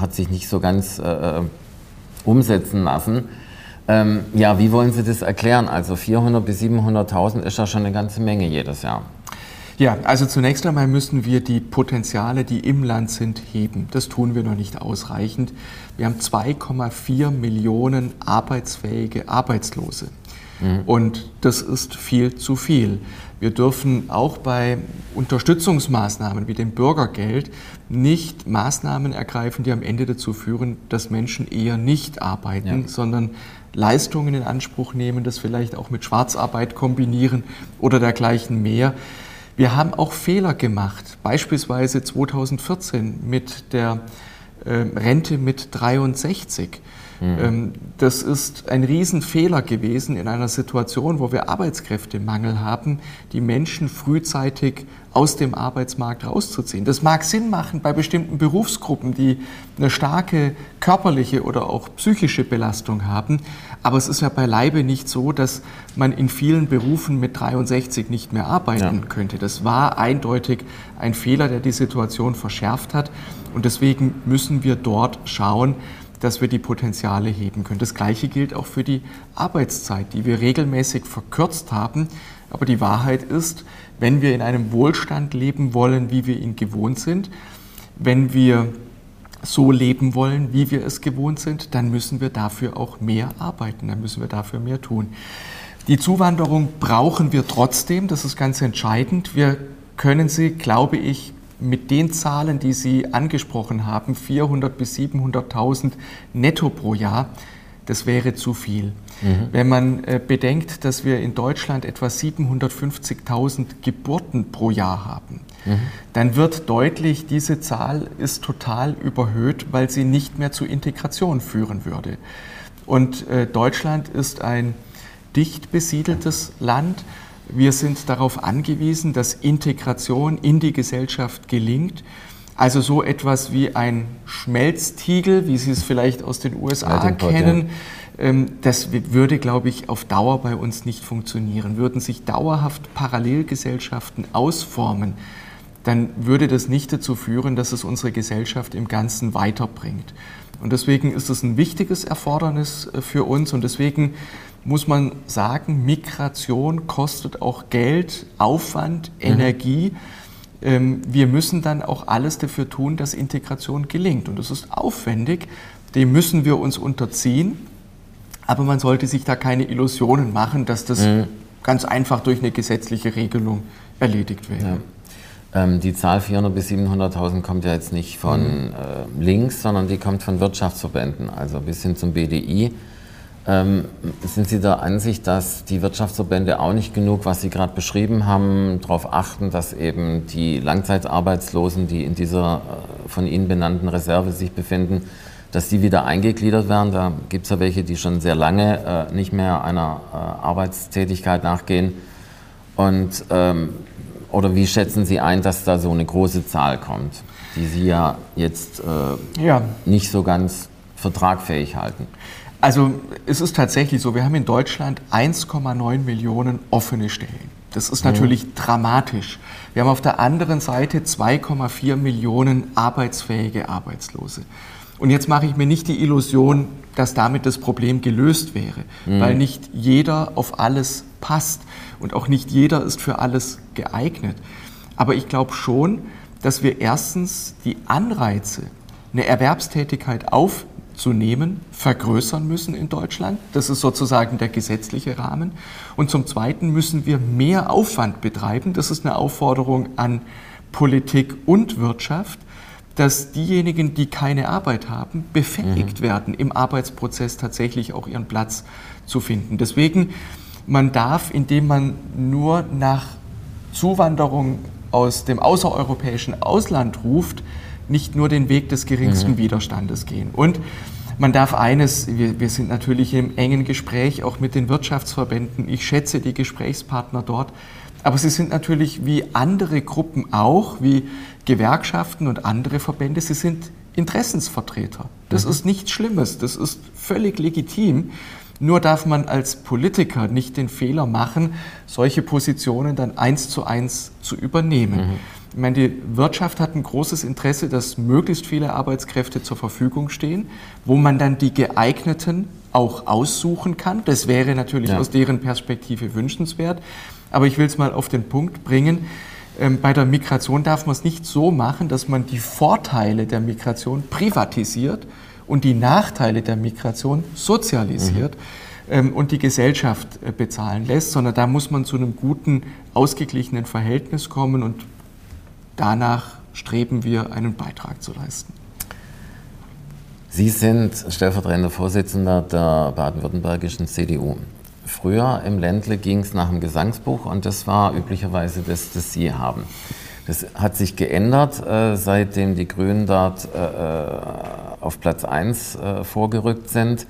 hat sich nicht so ganz äh, äh umsetzen lassen, ähm, ja, wie wollen Sie das erklären? Also 400 bis 700.000 ist ja schon eine ganze Menge jedes Jahr. Ja, also zunächst einmal müssen wir die Potenziale, die im Land sind, heben. Das tun wir noch nicht ausreichend. Wir haben 2,4 Millionen arbeitsfähige Arbeitslose. Mhm. Und das ist viel zu viel. Wir dürfen auch bei Unterstützungsmaßnahmen wie dem Bürgergeld nicht Maßnahmen ergreifen, die am Ende dazu führen, dass Menschen eher nicht arbeiten, ja. sondern Leistungen in Anspruch nehmen, das vielleicht auch mit Schwarzarbeit kombinieren oder dergleichen mehr. Wir haben auch Fehler gemacht, beispielsweise 2014 mit der äh, Rente mit 63. Mhm. Ähm, das ist ein Riesenfehler gewesen in einer Situation, wo wir Arbeitskräftemangel haben, die Menschen frühzeitig aus dem Arbeitsmarkt rauszuziehen. Das mag Sinn machen bei bestimmten Berufsgruppen, die eine starke körperliche oder auch psychische Belastung haben, Aber es ist ja beileibe nicht so, dass man in vielen Berufen mit 63 nicht mehr arbeiten ja. könnte. Das war eindeutig ein Fehler, der die Situation verschärft hat. Und deswegen müssen wir dort schauen, dass wir die Potenziale heben können. Das Gleiche gilt auch für die Arbeitszeit, die wir regelmäßig verkürzt haben. Aber die Wahrheit ist, wenn wir in einem Wohlstand leben wollen, wie wir ihn gewohnt sind, wenn wir so leben wollen, wie wir es gewohnt sind, dann müssen wir dafür auch mehr arbeiten, dann müssen wir dafür mehr tun. Die Zuwanderung brauchen wir trotzdem, das ist ganz entscheidend. Wir können sie, glaube ich, mit den Zahlen, die Sie angesprochen haben, 400 bis 700.000 netto pro Jahr, das wäre zu viel. Mhm. Wenn man äh, bedenkt, dass wir in Deutschland etwa 750.000 Geburten pro Jahr haben, mhm. dann wird deutlich, diese Zahl ist total überhöht, weil sie nicht mehr zu Integration führen würde. Und äh, Deutschland ist ein dicht besiedeltes Land. Wir sind darauf angewiesen, dass Integration in die Gesellschaft gelingt. Also so etwas wie ein Schmelztiegel, wie Sie es vielleicht aus den USA kennen, ja. Ähm, das würde, glaube ich, auf Dauer bei uns nicht funktionieren. Würden sich dauerhaft Parallelgesellschaften ausformen, dann würde das nicht dazu führen, dass es unsere Gesellschaft im Ganzen weiterbringt. Und deswegen ist es ein wichtiges Erfordernis äh, für uns und deswegen muss man sagen, Migration kostet auch Geld, Aufwand, mhm. Energie. Mhm. Wir müssen dann auch alles dafür tun, dass Integration gelingt. Und das ist aufwendig, dem müssen wir uns unterziehen. Aber man sollte sich da keine Illusionen machen, dass das mhm. ganz einfach durch eine gesetzliche Regelung erledigt wäre. Ja. Ähm, die Zahl 400.000 bis 700.000 kommt ja jetzt nicht von mhm. äh, links, sondern die kommt von Wirtschaftsverbänden, also bis hin zum BDI. Ähm, sind Sie der Ansicht, dass die Wirtschaftsverbände auch nicht genug, was Sie gerade beschrieben haben, darauf achten, dass eben die Langzeitarbeitslosen, die in dieser äh, von Ihnen benannten Reserve sich befinden, dass die wieder eingegliedert werden? Da gibt es ja welche, die schon sehr lange äh, nicht mehr einer äh, Arbeitstätigkeit nachgehen. Und, ähm, oder wie schätzen Sie ein, dass da so eine große Zahl kommt, die Sie ja jetzt äh, ja. nicht so ganz vertragfähig halten? Also es ist tatsächlich so, wir haben in Deutschland 1,9 Millionen offene Stellen. Das ist natürlich mhm. dramatisch. Wir haben auf der anderen Seite 2,4 Millionen arbeitsfähige Arbeitslose. Und jetzt mache ich mir nicht die Illusion, dass damit das Problem gelöst wäre, mhm. weil nicht jeder auf alles passt und auch nicht jeder ist für alles geeignet. Aber ich glaube schon, dass wir erstens die Anreize, eine Erwerbstätigkeit auf zu nehmen, vergrößern müssen in Deutschland. Das ist sozusagen der gesetzliche Rahmen. Und zum Zweiten müssen wir mehr Aufwand betreiben. Das ist eine Aufforderung an Politik und Wirtschaft, dass diejenigen, die keine Arbeit haben, befähigt mhm. werden, im Arbeitsprozess tatsächlich auch ihren Platz zu finden. Deswegen, man darf, indem man nur nach Zuwanderung aus dem außereuropäischen Ausland ruft, nicht nur den Weg des geringsten mhm. Widerstandes gehen. Und man darf eines, wir, wir, sind natürlich im engen Gespräch auch mit den Wirtschaftsverbänden. Ich schätze die Gesprächspartner dort. Aber sie sind natürlich wie andere Gruppen auch, wie Gewerkschaften und andere Verbände, sie sind Interessensvertreter. Das mhm. ist nichts Schlimmes, das ist völlig legitim. Nur darf man als Politiker nicht den Fehler machen, solche Positionen dann eins zu eins zu übernehmen. Mhm. Ich meine, die Wirtschaft hat ein großes Interesse, dass möglichst viele Arbeitskräfte zur Verfügung stehen, wo man dann die geeigneten auch aussuchen kann. Das wäre natürlich ja. aus deren Perspektive wünschenswert. Aber ich will es mal auf den Punkt bringen. Ähm, bei der Migration darf man es nicht so machen, dass man die Vorteile der Migration privatisiert und die Nachteile der Migration sozialisiert. Mhm ähm, und die Gesellschaft äh, bezahlen lässt, sondern da muss man zu einem guten, ausgeglichenen Verhältnis kommen und danach streben wir, einen Beitrag zu leisten. Sie sind stellvertretender Vorsitzender der baden-württembergischen CDU. Früher im Ländle ging es nach dem Gesangsbuch und das war üblicherweise das, das Sie haben. Das hat sich geändert, äh, seitdem die Grünen dort äh, äh auf Platz 1 äh, vorgerückt sind.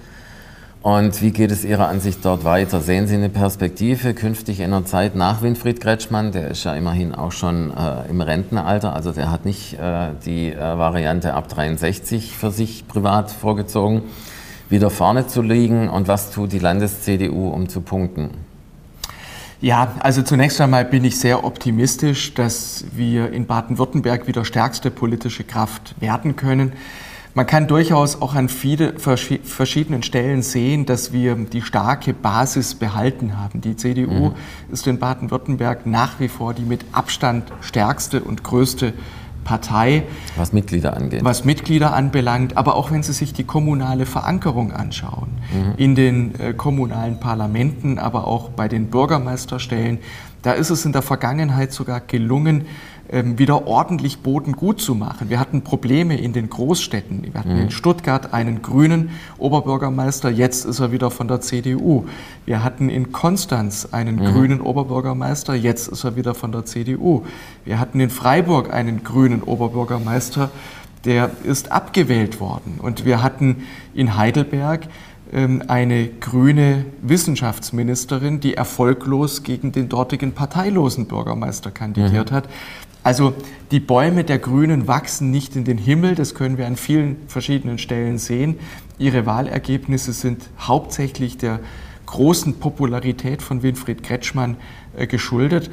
Und wie geht es Ihrer Ansicht dort weiter? Sehen Sie eine Perspektive künftig in der Zeit nach Winfried Kretschmann? Der ist ja immerhin auch schon äh, im Rentenalter, also der hat nicht äh, die äh, Variante ab 63 für sich privat vorgezogen. Wie wieder vorne zu liegen und was tut die Landes-CDU, um zu punkten? Ja, also zunächst einmal bin ich sehr optimistisch, dass wir in Baden-Württemberg wieder stärkste politische Kraft werden können. Man kann durchaus auch an viele verschiedenen Stellen sehen, dass wir die starke Basis behalten haben. Die CDU mhm. ist in Baden-Württemberg nach wie vor die mit Abstand stärkste und größte Partei. Was Mitglieder angeht. Was Mitglieder anbelangt, aber auch wenn Sie sich die kommunale Verankerung anschauen, mhm. in den äh, kommunalen Parlamenten, aber auch bei den Bürgermeisterstellen, da ist es in der Vergangenheit sogar gelungen, wieder ordentlich Boden gut zu machen. Wir hatten Probleme in den Großstädten. Wir hatten mhm. in Stuttgart einen grünen Oberbürgermeister, jetzt ist er wieder von der CDU. Wir hatten in Konstanz einen mhm. grünen Oberbürgermeister, jetzt ist er wieder von der CDU. Wir hatten in Freiburg einen grünen Oberbürgermeister, der ist abgewählt worden. Und wir hatten in Heidelberg ähm, eine grüne Wissenschaftsministerin, die erfolglos gegen den dortigen parteilosen Bürgermeister kandidiert mhm. hat. Also die Bäume der Grünen wachsen nicht in den Himmel, das können wir an vielen verschiedenen Stellen sehen. Ihre Wahlergebnisse sind hauptsächlich der großen Popularität von Winfried Kretschmann äh, geschuldet.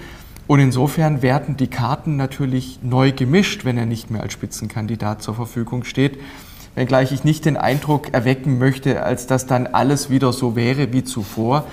Und insofern werden die Karten natürlich neu gemischt, wenn er nicht mehr als Spitzenkandidat zur Verfügung steht. Wenngleich ich nicht den Eindruck erwecken möchte, als dass dann alles wieder so wäre wie zuvor.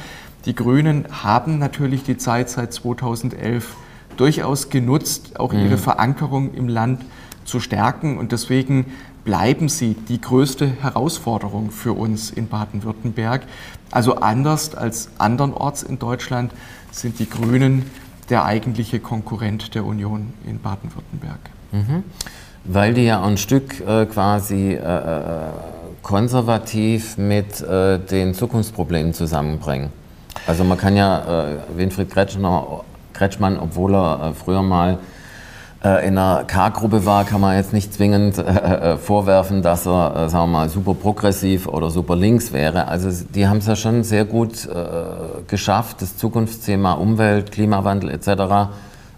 Die Grünen haben natürlich die Zeit seit 2011 durchaus genutzt, auch ihre mhm. Verankerung im Land zu stärken. Und deswegen bleiben sie die größte Herausforderung für uns in Baden-Württemberg. Also anders als andernorts in Deutschland sind die Grünen der eigentliche Konkurrent der Union in Baden-Württemberg. Mhm. Weil die ja ein Stück äh, quasi äh, äh konservativ mit äh, den Zukunftsproblemen zusammenbringen. Also man kann ja äh, Winfried Kretschner Kretschmann, obwohl er äh, früher mal äh, in einer K-Gruppe war, kann man jetzt nicht zwingend äh, vorwerfen, dass er, sagen wir mal, super progressiv oder super links wäre. Also die haben es ja schon sehr gut geschafft, das Zukunftsthema Umwelt, Klimawandel etc.,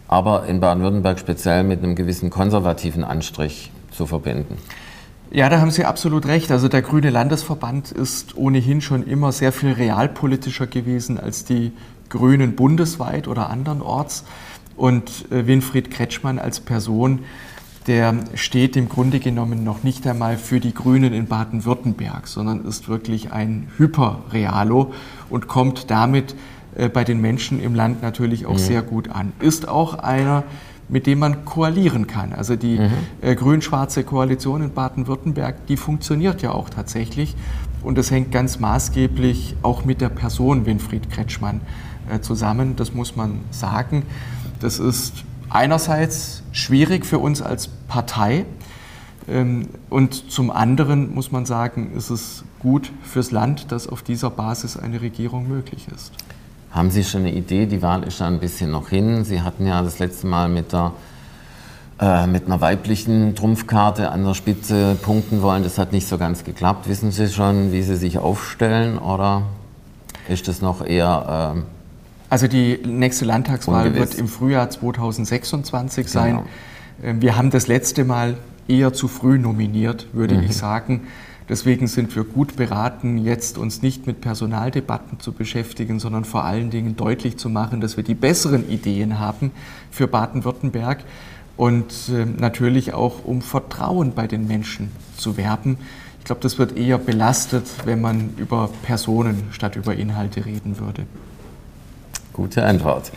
aber in Baden-Württemberg speziell mit einem gewissen konservativen Anstrich zu verbinden. Ja, da haben Sie absolut recht. Also der Grüne Landesverband ist ohnehin schon immer sehr viel realpolitischer gewesen als die Grünen bundesweit oder andernorts. Und äh, Winfried Kretschmann als Person, der steht im Grunde genommen noch nicht einmal für die Grünen in Baden-Württemberg, sondern ist wirklich ein Hyperrealo und kommt damit äh, bei den Menschen im Land natürlich auch mhm. sehr gut an. Ist auch einer, mit dem man koalieren kann. Also die mhm. äh, grün-schwarze Koalition in Baden-Württemberg, die funktioniert ja auch tatsächlich. Und das hängt ganz maßgeblich auch mit der Person Winfried Kretschmann zusammen, das muss man sagen. Das ist einerseits schwierig für uns als Partei ähm, und zum anderen muss man sagen, ist es gut fürs Land, dass auf dieser Basis eine Regierung möglich ist. Haben Sie schon eine Idee? Die Wahl ist ja ein bisschen noch hin. Sie hatten ja das letzte Mal mit, der, äh, mit einer weiblichen Trumpfkarte an der Spitze punkten wollen. Das hat nicht so ganz geklappt. Wissen Sie schon, wie Sie sich aufstellen oder ist das noch eher... Äh, also die nächste Landtagswahl Ungewiss. wird im Frühjahr 2026 sein. Genau. Wir haben das letzte Mal eher zu früh nominiert, würde mhm. ich sagen. Deswegen sind wir gut beraten, jetzt uns nicht mit Personaldebatten zu beschäftigen, sondern vor allen Dingen deutlich zu machen, dass wir die besseren Ideen haben für Baden-Württemberg und ähm, natürlich auch um Vertrauen bei den Menschen zu werben. Ich glaube, das wird eher belastet, wenn man über Personen statt über Inhalte reden würde. Gute Antwort.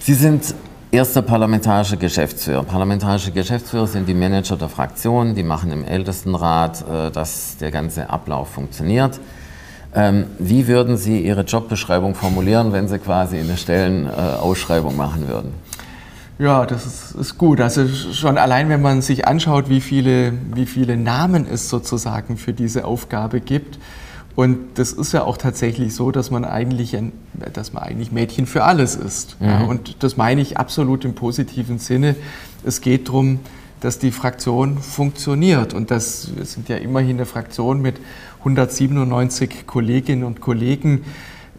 Sie sind erster parlamentarischer Geschäftsführer. Parlamentarische Geschäftsführer sind die Manager der Fraktion, die machen im Ältestenrat, äh, dass der ganze Ablauf funktioniert. Ähm, wie würden Sie Ihre Jobbeschreibung formulieren, wenn Sie quasi eine Stellenausschreibung machen würden? Ja, das ist, ist, gut. Also schon allein, wenn man sich anschaut, wie viele, wie viele Namen es sozusagen für diese Aufgabe gibt, und das ist ja auch tatsächlich so, dass man eigentlich, ein, dass man eigentlich Mädchen für alles ist. Mhm. Ja, und das meine ich absolut im positiven Sinne. Es geht darum, dass die Fraktion funktioniert. Und das, wir sind ja immerhin eine Fraktion mit 197 Kolleginnen und Kollegen.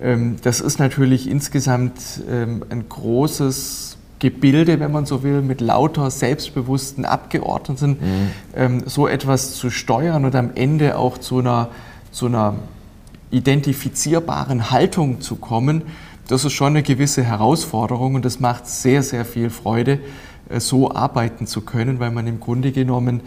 Ähm, das ist natürlich insgesamt ähm, ein großes Gebilde, wenn man so will, mit lauter selbstbewussten Abgeordneten, mhm. Ähm, so etwas zu steuern und am Ende auch zu einer zu einer identifizierbaren Haltung zu kommen, das ist schon eine gewisse Herausforderung und es macht sehr, sehr viel Freude, äh, so arbeiten zu können, weil man im Grunde genommen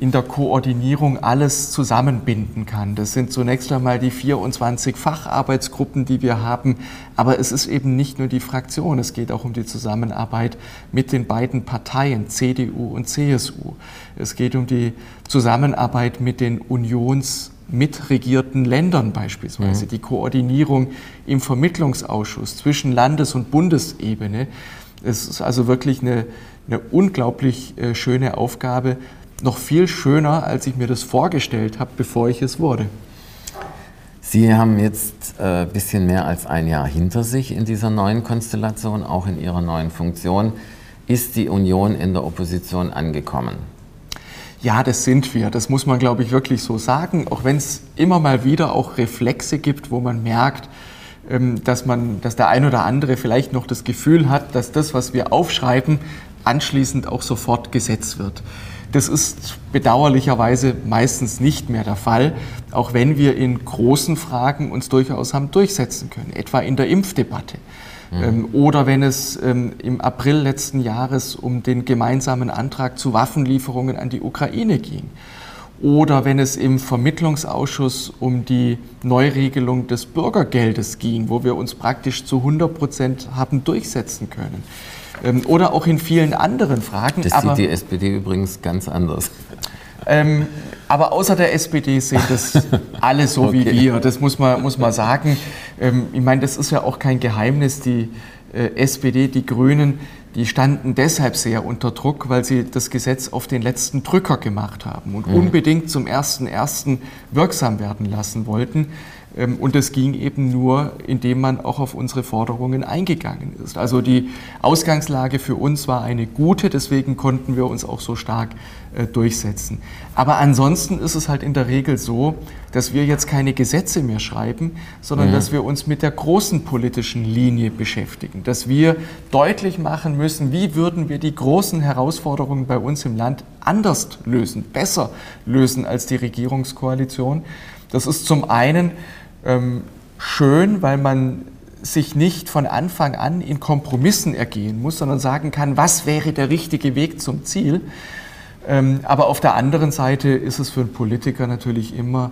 in der Koordinierung alles zusammenbinden kann. Das sind zunächst einmal die 24 Facharbeitsgruppen, die wir haben, aber es ist eben nicht nur die Fraktion, es geht auch um die Zusammenarbeit mit den beiden Parteien CDU und CSU. Es geht um die Zusammenarbeit mit den Unions mitregierten Ländern beispielsweise, mhm. die Koordinierung im Vermittlungsausschuss zwischen Landes- und Bundesebene. Es ist also wirklich eine, eine unglaublich äh, schöne Aufgabe, noch viel schöner, als ich mir das vorgestellt habe, bevor ich es wurde. Sie haben jetzt ein äh, bisschen mehr als ein Jahr hinter sich in dieser neuen Konstellation, auch in Ihrer neuen Funktion. Ist die Union in der Opposition angekommen? Ja, das sind wir. Das muss man, glaube ich, wirklich so sagen. Auch wenn es immer mal wieder auch Reflexe gibt, wo man merkt, ähm, dass, man, dass der ein oder andere vielleicht noch das Gefühl hat, dass das, was wir aufschreiben, anschließend auch sofort gesetzt wird. Das ist bedauerlicherweise meistens nicht mehr der Fall, auch wenn wir in großen Fragen uns durchaus haben durchsetzen können, etwa in der Impfdebatte. Mhm. Oder wenn es ähm, im April letzten Jahres um den gemeinsamen Antrag zu Waffenlieferungen an die Ukraine ging. Oder wenn es im Vermittlungsausschuss um die Neuregelung des Bürgergeldes ging, wo wir uns praktisch zu 100 Prozent haben durchsetzen können. Ähm, oder auch in vielen anderen Fragen. Das sieht die SPD übrigens ganz anders. Ähm, aber außer der SPD sehen das alle so okay. wie wir. Das muss man, muss man sagen. Ähm, ich meine, das ist ja auch kein Geheimnis. Die äh, SPD, die Grünen, die standen deshalb sehr unter Druck, weil sie das Gesetz auf den letzten Drücker gemacht haben und mhm. unbedingt zum 1.1. wirksam werden lassen wollten. Ähm, und das ging eben nur, indem man auch auf unsere Forderungen eingegangen ist. Also die Ausgangslage für uns war eine gute, deswegen konnten wir uns auch so stark äh, durchsetzen. Aber ansonsten ist es halt in der Regel so, dass wir jetzt keine Gesetze mehr schreiben, sondern mhm. dass wir uns mit der großen politischen Linie beschäftigen, dass wir deutlich machen müssen, wie würden wir die großen Herausforderungen bei uns im Land anders lösen, besser lösen als die Regierungskoalition. Das ist zum einen ähm, schön, weil man sich nicht von Anfang an in Kompromissen ergehen muss, sondern sagen kann, was wäre der richtige Weg zum Ziel. Ähm, aber auf der anderen Seite ist es für einen Politiker natürlich immer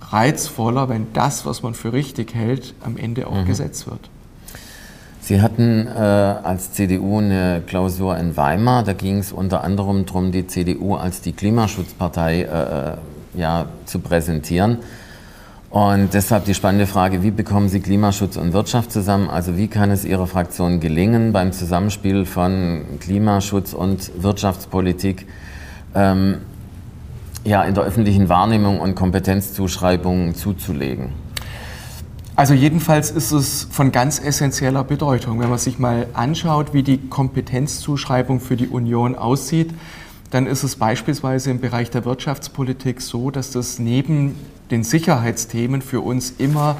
reizvoller, wenn das, was man für richtig hält, am Ende auch mhm. Gesetz wird. Sie hatten äh, als CDU eine Klausur in Weimar. Da ging es unter anderem darum, die CDU als die Klimaschutzpartei äh, äh ja, zu präsentieren. Und deshalb die spannende Frage, wie bekommen Sie Klimaschutz und Wirtschaft zusammen? Also wie kann es Ihrer Fraktion gelingen, beim Zusammenspiel von Klimaschutz und Wirtschaftspolitik ähm, ja, in der öffentlichen Wahrnehmung und Kompetenzzuschreibung zuzulegen? Also jedenfalls ist es von ganz essentieller Bedeutung. Wenn man sich mal anschaut, wie die Kompetenzzuschreibung für die Union aussieht, dann ist es beispielsweise im Bereich der Wirtschaftspolitik so, dass das neben den Sicherheitsthemen für uns immer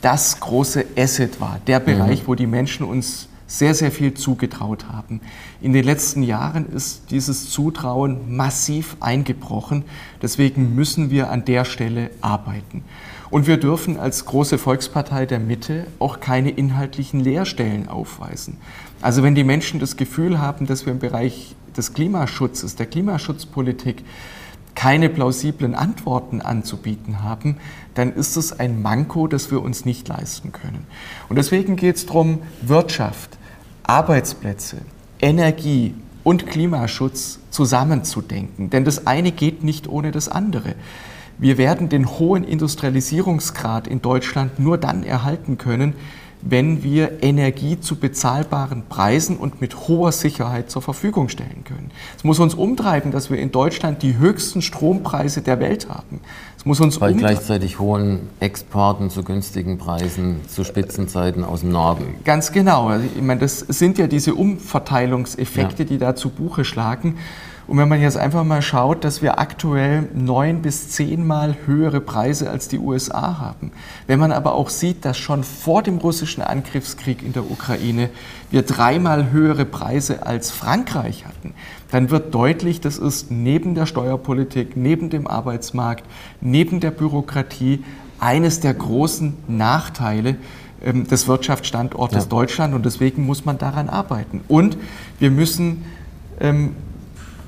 das große Asset war, der Bereich, mhm. wo die Menschen uns sehr, sehr viel zugetraut haben. In den letzten Jahren ist dieses Zutrauen massiv eingebrochen. Deswegen müssen wir an der Stelle arbeiten. Und wir dürfen als große Volkspartei der Mitte auch keine inhaltlichen Leerstellen aufweisen. Also wenn die Menschen das Gefühl haben, dass wir im Bereich des Klimaschutzes, der Klimaschutzpolitik keine plausiblen Antworten anzubieten haben, dann ist es ein Manko, das wir uns nicht leisten können. Und deswegen geht es darum, Wirtschaft, Arbeitsplätze, Energie und Klimaschutz zusammenzudenken. Denn das eine geht nicht ohne das andere. Wir werden den hohen Industrialisierungsgrad in Deutschland nur dann erhalten können, wenn wir Energie zu bezahlbaren Preisen und mit hoher Sicherheit zur Verfügung stellen können. Es muss uns umtreiben, dass wir in Deutschland die höchsten Strompreise der Welt haben. Es muss uns Bei gleichzeitig hohen Exporten zu günstigen Preisen zu Spitzenzeiten aus dem Norden. Ganz genau. Ich meine, das sind ja diese Umverteilungseffekte, ja. die da zu Buche schlagen. Und wenn man jetzt einfach mal schaut, dass wir aktuell neun bis zehnmal höhere Preise als die USA haben, wenn man aber auch sieht, dass schon vor dem russischen Angriffskrieg in der Ukraine wir dreimal höhere Preise als Frankreich hatten, dann wird deutlich, das ist neben der Steuerpolitik, neben dem Arbeitsmarkt, neben der Bürokratie eines der großen Nachteile ähm, des Wirtschaftsstandortes ja. Deutschland und deswegen muss man daran arbeiten. Und wir müssen ähm,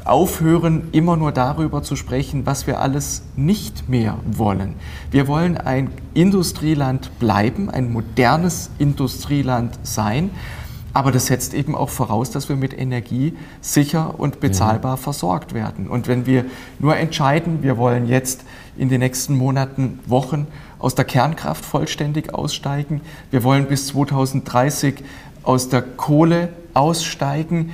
aufhören, immer nur darüber zu sprechen, was wir alles nicht mehr wollen. Wir wollen ein Industrieland bleiben, ein modernes Industrieland sein. Aber das setzt eben auch voraus, dass wir mit Energie sicher und bezahlbar mhm. versorgt werden. Und wenn wir nur entscheiden, wir wollen jetzt in den nächsten Monaten, Wochen aus der Kernkraft vollständig aussteigen, wir wollen bis 2030 aus der Kohle aussteigen,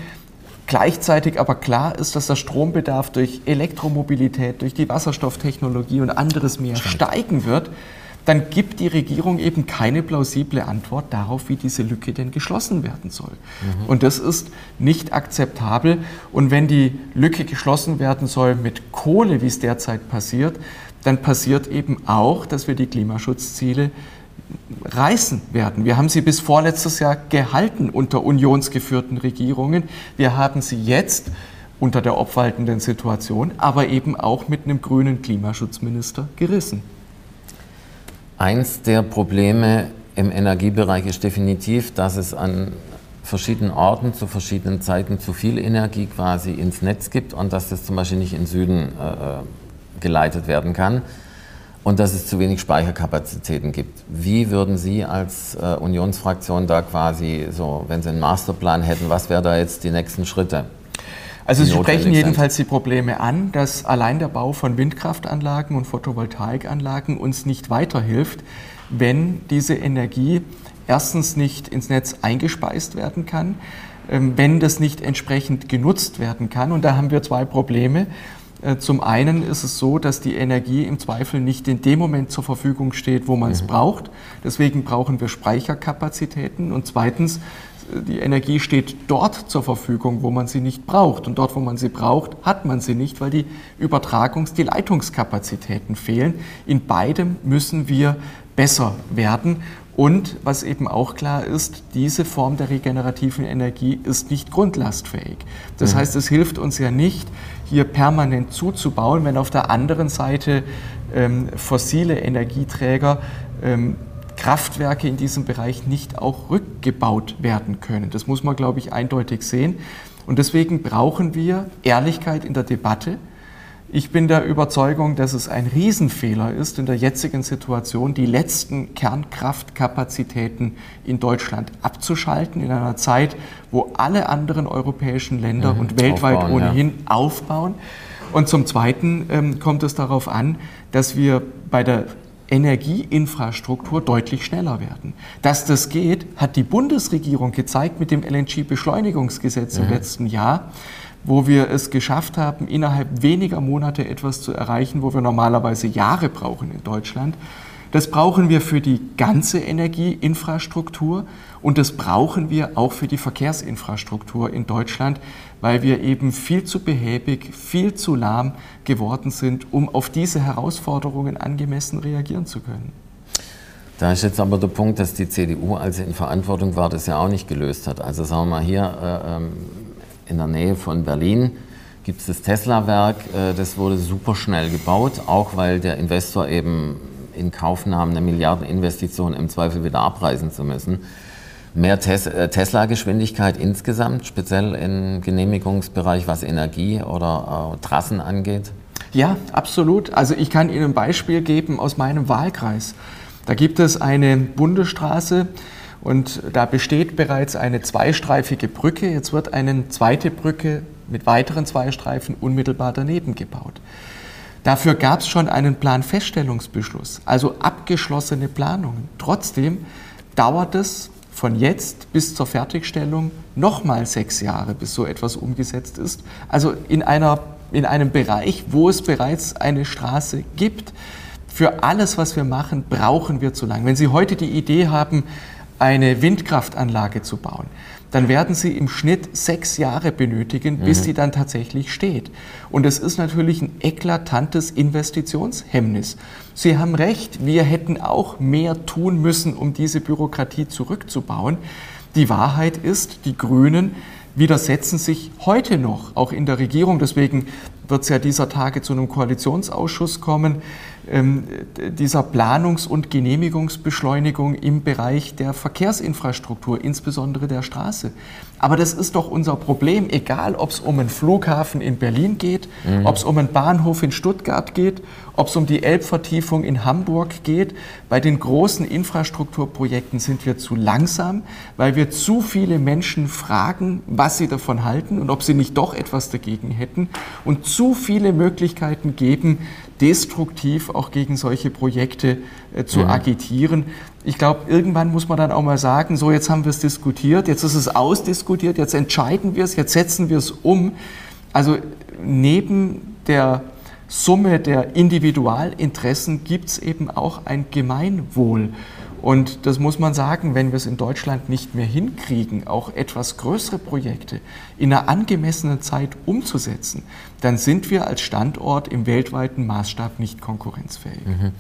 Gleichzeitig aber klar ist, dass der Strombedarf durch Elektromobilität, durch die Wasserstofftechnologie und anderes mehr steigen wird, dann gibt die Regierung eben keine plausible Antwort darauf, wie diese Lücke denn geschlossen werden soll. Mhm. Und das ist nicht akzeptabel. Und wenn die Lücke geschlossen werden soll mit Kohle, wie es derzeit passiert, dann passiert eben auch, dass wir die Klimaschutzziele reißen werden. Wir haben sie bis vorletztes Jahr gehalten unter unionsgeführten Regierungen. Wir haben sie jetzt unter der obwaltenden Situation, aber eben auch mit einem grünen Klimaschutzminister gerissen. Eins der Probleme im Energiebereich ist definitiv, dass es an verschiedenen Orten zu verschiedenen Zeiten zu viel Energie quasi ins Netz gibt und dass das zum Beispiel nicht in Süden äh, äh geleitet werden kann und dass es zu wenig Speicherkapazitäten gibt. Wie würden Sie als äh, Unionsfraktion da quasi so, wenn Sie einen Masterplan hätten, was wären da jetzt die nächsten Schritte? Also Sie sprechen jedenfalls die Probleme an, dass allein der Bau von Windkraftanlagen und Photovoltaikanlagen uns nicht weiterhilft, wenn diese Energie erstens nicht ins Netz eingespeist werden kann, ähm, wenn das nicht entsprechend genutzt werden kann. Und da haben wir zwei Probleme. Äh, zum einen ist es so, dass die Energie im Zweifel nicht in dem Moment zur Verfügung steht, wo man es mhm. braucht. Deswegen brauchen wir Speicherkapazitäten. Und zweitens, die Energie steht dort zur Verfügung, wo man sie nicht braucht. Und dort, wo man sie braucht, hat man sie nicht, weil die Übertragungs-, die Leitungskapazitäten fehlen. In beidem müssen wir besser werden. Und was eben auch klar ist, diese Form der regenerativen Energie ist nicht grundlastfähig. Das mhm. heißt, es hilft uns ja nicht, hier permanent zuzubauen, wenn auf der anderen Seite ähm, fossile Energieträger ähm, Kraftwerke in diesem Bereich nicht auch rückgebaut werden können. Das muss man, glaube ich, eindeutig sehen. Und deswegen brauchen wir Ehrlichkeit in der Debatte. Ich bin der Überzeugung, dass es ein Riesenfehler ist, in der jetzigen Situation die letzten Kernkraftkapazitäten in Deutschland abzuschalten, in einer Zeit, wo alle anderen europäischen Länder mhm, und weltweit aufbauen, ohnehin ja. aufbauen. Und zum Zweiten ähm, kommt es darauf an, dass wir bei der Energieinfrastruktur deutlich schneller werden. Dass das geht, hat die Bundesregierung gezeigt mit dem LNG-Beschleunigungsgesetz mhm. im letzten Jahr wo wir es geschafft haben, innerhalb weniger Monate etwas zu erreichen, wo wir normalerweise Jahre brauchen in Deutschland. Das brauchen wir für die ganze Energieinfrastruktur und das brauchen wir auch für die Verkehrsinfrastruktur in Deutschland, weil wir eben viel zu behäbig, viel zu lahm geworden sind, um auf diese Herausforderungen angemessen reagieren zu können. Da ist jetzt aber der Punkt, dass die CDU, als sie in Verantwortung war, das ja auch nicht gelöst hat. Also sagen wir mal hier, äh, ähm, in der Nähe von Berlin gibt es das Tesla-Werk. Äh, das wurde super schnell gebaut, auch weil der Investor eben in Kauf nahm, eine Milliardeninvestition im Zweifel wieder abreißen zu müssen. Mehr äh, Tesla-Geschwindigkeit insgesamt, speziell im Genehmigungsbereich, was Energie oder äh, Trassen angeht? Ja, absolut. Also ich kann Ihnen ein Beispiel geben aus meinem Wahlkreis. Da gibt es eine Bundesstraße, und da besteht bereits eine zweistreifige Brücke. Jetzt wird eine zweite Brücke mit weiteren zwei Streifen unmittelbar daneben gebaut. Dafür gab es schon einen Planfeststellungsbeschluss, also abgeschlossene Planungen. Trotzdem dauert es von jetzt bis zur Fertigstellung nochmal sechs Jahre, bis so etwas umgesetzt ist. Also in, einer, in einem Bereich, wo es bereits eine Straße gibt. Für alles, was wir machen, brauchen wir zu lange. Wenn Sie heute die Idee haben, eine Windkraftanlage zu bauen, dann werden Sie im Schnitt sechs Jahre benötigen, bis mhm. sie dann tatsächlich steht. Und es ist natürlich ein eklatantes Investitionshemmnis. Sie haben recht, wir hätten auch mehr tun müssen, um diese Bürokratie zurückzubauen. Die Wahrheit ist, die Grünen widersetzen sich heute noch, auch in der Regierung. Deswegen wird es ja dieser Tage zu einem Koalitionsausschuss kommen, dieser Planungs- und Genehmigungsbeschleunigung im Bereich der Verkehrsinfrastruktur, insbesondere der Straße. Aber das ist doch unser Problem, egal ob es um einen Flughafen in Berlin geht, mhm. ob es um einen Bahnhof in Stuttgart geht, ob es um die Elbvertiefung in Hamburg geht. Bei den großen Infrastrukturprojekten sind wir zu langsam, weil wir zu viele Menschen fragen, was sie davon halten und ob sie nicht doch etwas dagegen hätten und zu viele Möglichkeiten geben, destruktiv auch gegen solche Projekte äh, zu mhm. agitieren. Ich glaube, irgendwann muss man dann auch mal sagen, so jetzt haben wir es diskutiert, jetzt ist es ausdiskutiert, jetzt entscheiden wir es, jetzt setzen wir es um. Also neben der Summe der Individualinteressen gibt es eben auch ein Gemeinwohl. Und das muss man sagen, wenn wir es in Deutschland nicht mehr hinkriegen, auch etwas größere Projekte in einer angemessenen Zeit umzusetzen, dann sind wir als Standort im weltweiten Maßstab nicht konkurrenzfähig. Mhm.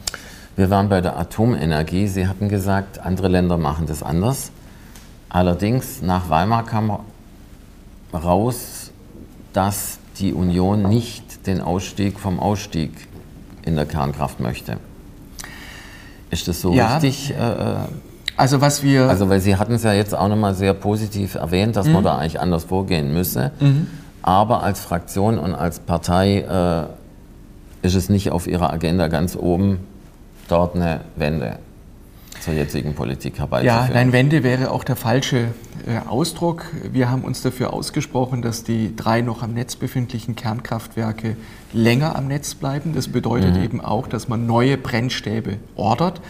Wir waren bei der Atomenergie. Sie hatten gesagt, andere Länder machen das anders. Allerdings, nach Weimar kam raus, dass die Union nicht den Ausstieg vom Ausstieg in der Kernkraft möchte. Ist das so ja, richtig? Äh, äh, also was wir... Also weil Sie hatten es ja jetzt auch nochmal sehr positiv erwähnt, dass mhm. man da eigentlich anders vorgehen müsse. Mhm. Aber als Fraktion und als Partei äh, ist es nicht auf Ihrer Agenda ganz oben, dort eine Wende zur jetzigen Politik herbeizuführen. Ja, nein, Wende wäre auch der falsche äh, Ausdruck. Wir haben uns dafür ausgesprochen, dass die drei noch am Netz befindlichen Kernkraftwerke länger am Netz bleiben. Das bedeutet mhm. eben auch, dass man neue Brennstäbe ordert.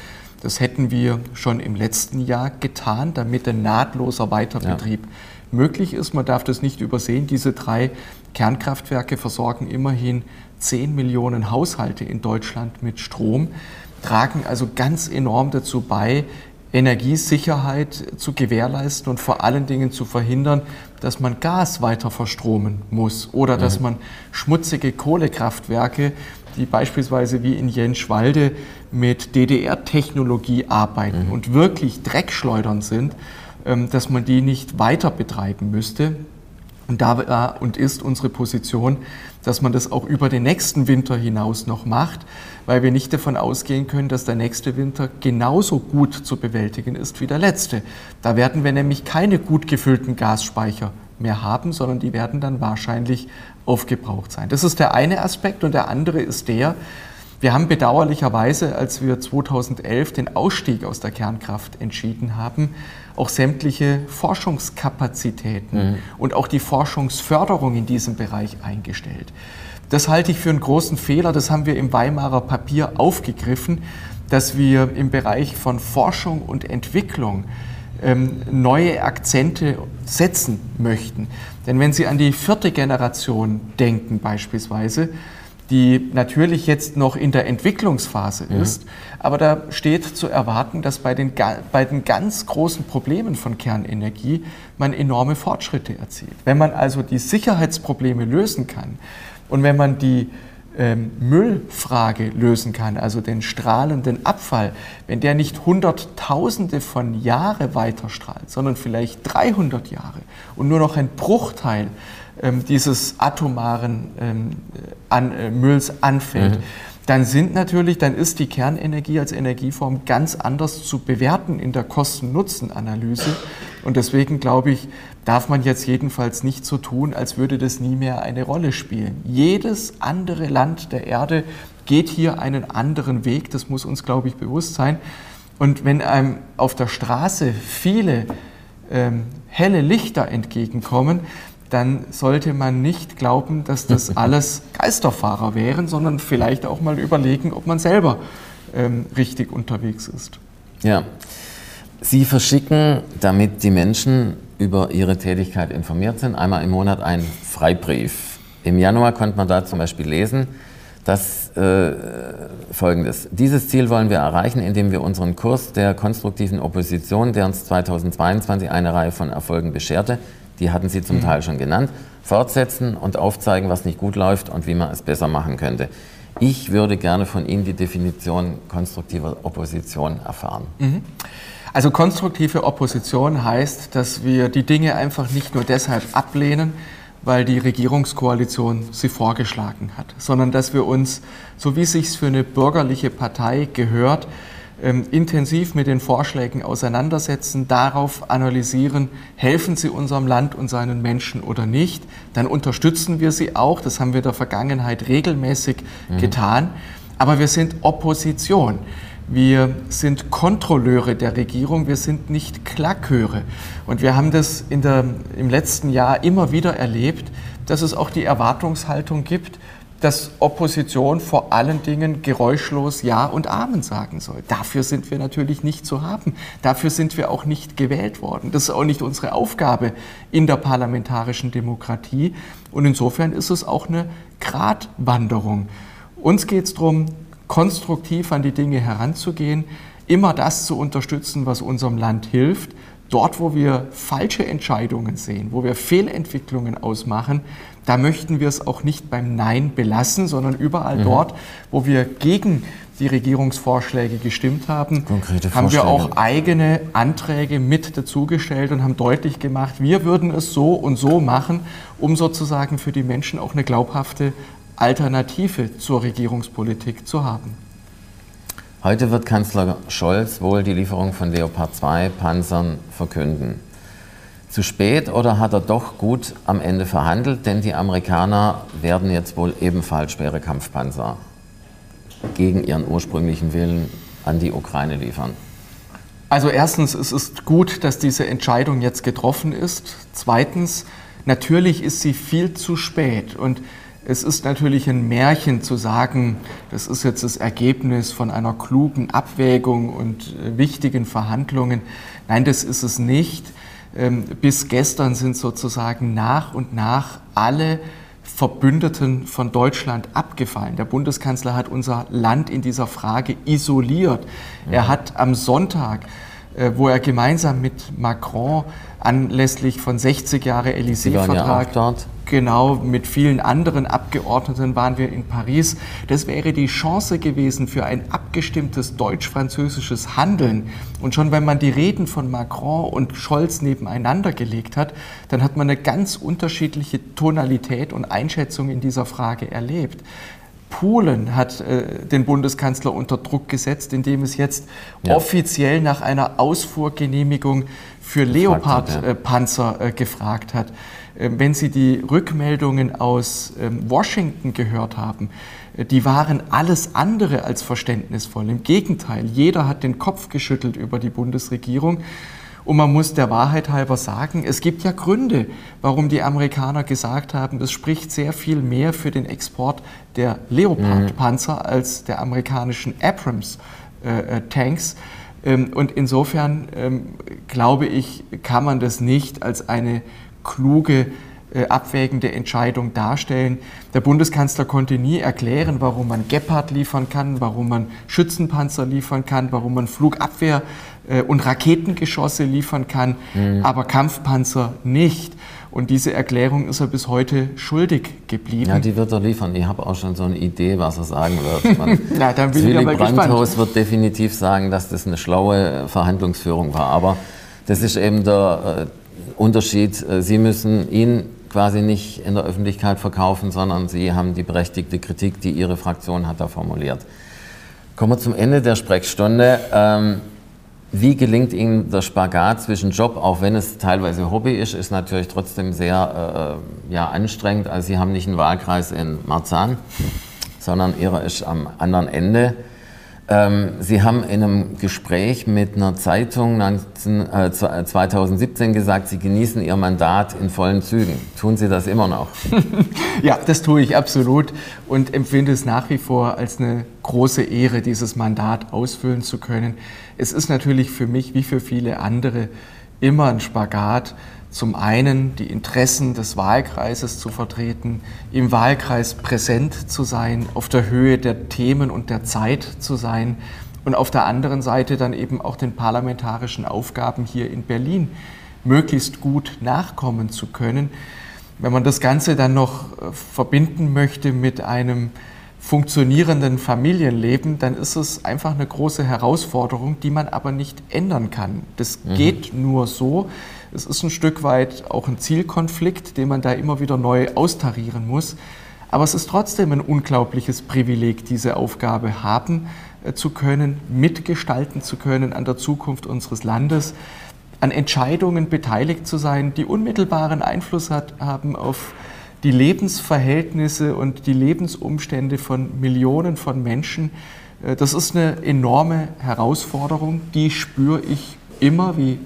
Das hätten wir schon im letzten Jahr getan, damit ein nahtloser Weiterbetrieb ja. möglich ist. Man darf das nicht übersehen. Diese drei Kernkraftwerke versorgen immerhin 10 Millionen Haushalte in Deutschland mit Strom tragen also ganz enorm dazu bei, Energiesicherheit zu gewährleisten und vor allen Dingen zu verhindern, dass man Gas weiter verstromen muss oder mhm. dass man schmutzige Kohlekraftwerke, die beispielsweise wie in Jenschwalde mit DDR-Technologie arbeiten mhm. und wirklich Dreckschleudern sind, ähm, dass man die nicht weiter betreiben müsste. Und da war und ist unsere Position, dass man das auch über den nächsten Winter hinaus noch macht, weil wir nicht davon ausgehen können, dass der nächste Winter genauso gut zu bewältigen ist wie der letzte. Da werden wir nämlich keine gut gefüllten Gasspeicher mehr haben, sondern die werden dann wahrscheinlich aufgebraucht sein. Das ist der eine Aspekt und der andere ist der, wir haben bedauerlicherweise, als wir 2011 den Ausstieg aus der Kernkraft entschieden haben, auch sämtliche Forschungskapazitäten mhm. und auch die Forschungsförderung in diesem Bereich eingestellt. Das halte ich für einen großen Fehler. Das haben wir im Weimarer Papier aufgegriffen, dass wir im Bereich von Forschung und Entwicklung ähm, neue Akzente setzen möchten. Denn wenn Sie an die vierte Generation denken beispielsweise, die natürlich jetzt noch in der Entwicklungsphase mhm. ist. Aber da steht zu erwarten, dass bei den, bei den ganz großen Problemen von Kernenergie man enorme Fortschritte erzielt. Wenn man also die Sicherheitsprobleme lösen kann und wenn man die ähm, Müllfrage lösen kann, also den strahlenden Abfall, wenn der nicht Hunderttausende von Jahre weiterstrahlt, sondern vielleicht 300 Jahre und nur noch ein Bruchteil dieses atomaren ähm, an, äh, Mülls anfällt, mhm. dann sind natürlich, dann ist die Kernenergie als Energieform ganz anders zu bewerten in der Kosten-Nutzen-Analyse. Und deswegen glaube ich, darf man jetzt jedenfalls nicht so tun, als würde das nie mehr eine Rolle spielen. Jedes andere Land der Erde geht hier einen anderen Weg, das muss uns, glaube ich, bewusst sein. Und wenn einem auf der Straße viele ähm, helle Lichter entgegenkommen, dann sollte man nicht glauben, dass das alles Geisterfahrer wären, sondern vielleicht auch mal überlegen, ob man selber ähm, richtig unterwegs ist. Ja. Sie verschicken, damit die Menschen über ihre Tätigkeit informiert sind, einmal im Monat einen Freibrief. Im Januar konnte man da zum Beispiel lesen, Das äh, folgendes. Dieses Ziel wollen wir erreichen, indem wir unseren Kurs der konstruktiven Opposition, der uns 2022 eine Reihe von Erfolgen bescherte, die hatten Sie zum mhm. Teil schon genannt, fortsetzen und aufzeigen, was nicht gut läuft und wie man es besser machen könnte. Ich würde gerne von Ihnen die Definition konstruktiver Opposition erfahren. Mhm. Also konstruktive Opposition heißt, dass wir die Dinge einfach nicht nur deshalb ablehnen, weil die Regierungskoalition sie vorgeschlagen hat, sondern dass wir uns, so wie es sich für eine bürgerliche Partei gehört, intensiv mit den Vorschlägen auseinandersetzen, darauf analysieren, helfen sie unserem Land und seinen Menschen oder nicht, dann unterstützen wir sie auch, das haben wir in der Vergangenheit regelmäßig mhm. getan, aber wir sind Opposition. Wir sind Kontrolleure der Regierung, wir sind nicht Klackhöre. Und wir haben das in der, im letzten Jahr immer wieder erlebt, dass es auch die Erwartungshaltung gibt, dass Opposition vor allen Dingen geräuschlos Ja und Amen sagen soll. Dafür sind wir natürlich nicht zu haben. Dafür sind wir auch nicht gewählt worden. Das ist auch nicht unsere Aufgabe in der parlamentarischen Demokratie. Und insofern ist es auch eine Gratwanderung. Uns geht es darum, konstruktiv an die Dinge heranzugehen, immer das zu unterstützen, was unserem Land hilft. Dort, wo wir falsche Entscheidungen sehen, wo wir Fehlentwicklungen ausmachen, da möchten wir es auch nicht beim Nein belassen, sondern überall mhm. dort, wo wir gegen die Regierungsvorschläge gestimmt haben, haben wir auch eigene Anträge mit dazugestellt und haben deutlich gemacht, wir würden es so und so machen, um sozusagen für die Menschen auch eine glaubhafte Alternative zur Regierungspolitik zu haben. Heute wird Kanzler Scholz wohl die Lieferung von Leopard 2 Panzern verkünden. Zu spät oder hat er doch gut am Ende verhandelt? Denn die Amerikaner werden jetzt wohl ebenfalls schwere Kampfpanzer gegen ihren ursprünglichen Willen an die Ukraine liefern. Also erstens, es ist gut, dass diese Entscheidung jetzt getroffen ist. Zweitens, natürlich ist sie viel zu spät. Und es ist natürlich ein Märchen zu sagen, das ist jetzt das Ergebnis von einer klugen Abwägung und äh, wichtigen Verhandlungen. Nein, das ist es nicht. Ähm, bis gestern sind sozusagen nach und nach alle Verbündeten von Deutschland abgefallen. Der Bundeskanzler hat unser Land in dieser Frage isoliert. Er hat am Sonntag, äh, wo er gemeinsam mit Macron anlässlich von 60 Jahre Élysée-Vertrag ja Genau, mit vielen anderen Abgeordneten waren wir in Paris. Das wäre die Chance gewesen für ein abgestimmtes deutsch-französisches Handeln. Und schon wenn man die Reden von Macron und Scholz nebeneinander gelegt hat, dann hat man eine ganz unterschiedliche Tonalität und Einschätzung in dieser Frage erlebt. Polen hat äh, den Bundeskanzler unter Druck gesetzt, indem es jetzt ja. offiziell nach einer Ausfuhrgenehmigung für Leopard-Panzer äh, gefragt hat. Ähm, wenn Sie die Rückmeldungen aus ähm, Washington gehört haben, äh, die waren alles andere als verständnisvoll. Im Gegenteil, jeder hat den Kopf geschüttelt über die Bundesregierung. Und man muss der Wahrheit halber sagen, es gibt ja Gründe, warum die Amerikaner gesagt haben, das spricht sehr viel mehr für den Export der Leopard-Panzer mhm. als der amerikanischen Abrams-Tanks. Äh, äh, ähm, und insofern glaube ich, kann man das nicht als eine kluge, äh, abwägende Entscheidung darstellen. Der Bundeskanzler konnte nie erklären, warum man Gepard liefern kann, warum man Schützenpanzer liefern kann, warum man Flugabwehr äh, und Raketengeschosse liefern kann, mhm. aber Kampfpanzer nicht. Und diese Erklärung ist er bis heute schuldig geblieben. Ja, die wird er liefern. Ich habe auch schon so eine Idee, was er sagen wird. Man, Na, dann bin Willy ich aber Brandhaus gespannt. wird definitiv sagen, dass das eine schlaue Verhandlungsführung war. Aber das ist eben der, äh, Unterschied, äh, Sie müssen ihn quasi nicht in der Öffentlichkeit verkaufen, sondern Sie haben die berechtigte Kritik, die Ihre Fraktion hat da formuliert. Kommen wir zum Ende der Sprechstunde. Ähm, wie gelingt Ihnen der Spagat zwischen Job, auch wenn es teilweise Hobby ist, ist natürlich trotzdem sehr äh, ja, anstrengend. Also Sie haben nicht einen Wahlkreis in Marzahn, sondern Ihrer ist am anderen Ende. Ähm, Sie haben in einem Gespräch mit einer Zeitung 19, äh, 2017 gesagt, Sie genießen Ihr Mandat in vollen Zügen. Tun Sie das immer noch? ja, das tue ich absolut und empfinde es nach wie vor als eine große Ehre, dieses Mandat ausfüllen zu können. Es ist natürlich für mich wie für viele andere immer ein Spagat zum einen die Interessen des Wahlkreises zu vertreten, im Wahlkreis präsent zu sein, auf der Höhe der Themen und der Zeit zu sein und auf der anderen Seite dann eben auch den parlamentarischen Aufgaben hier in Berlin möglichst gut nachkommen zu können. Wenn man das Ganze dann noch äh, verbinden möchte mit einem funktionierenden Familienleben, dann ist es einfach eine große Herausforderung, die man aber nicht ändern kann. Das mhm. geht nur so. Es ist ein Stück weit auch ein Zielkonflikt, den man da immer wieder neu austarieren muss. Aber es ist trotzdem ein unglaubliches Privileg, diese Aufgabe haben äh, zu können, mitgestalten zu können an der Zukunft unseres Landes, an Entscheidungen beteiligt zu sein, die unmittelbaren Einfluss hat, haben auf die Lebensverhältnisse und die Lebensumstände von Millionen von Menschen. Äh, das ist eine enorme Herausforderung, die spüre ich immer, wie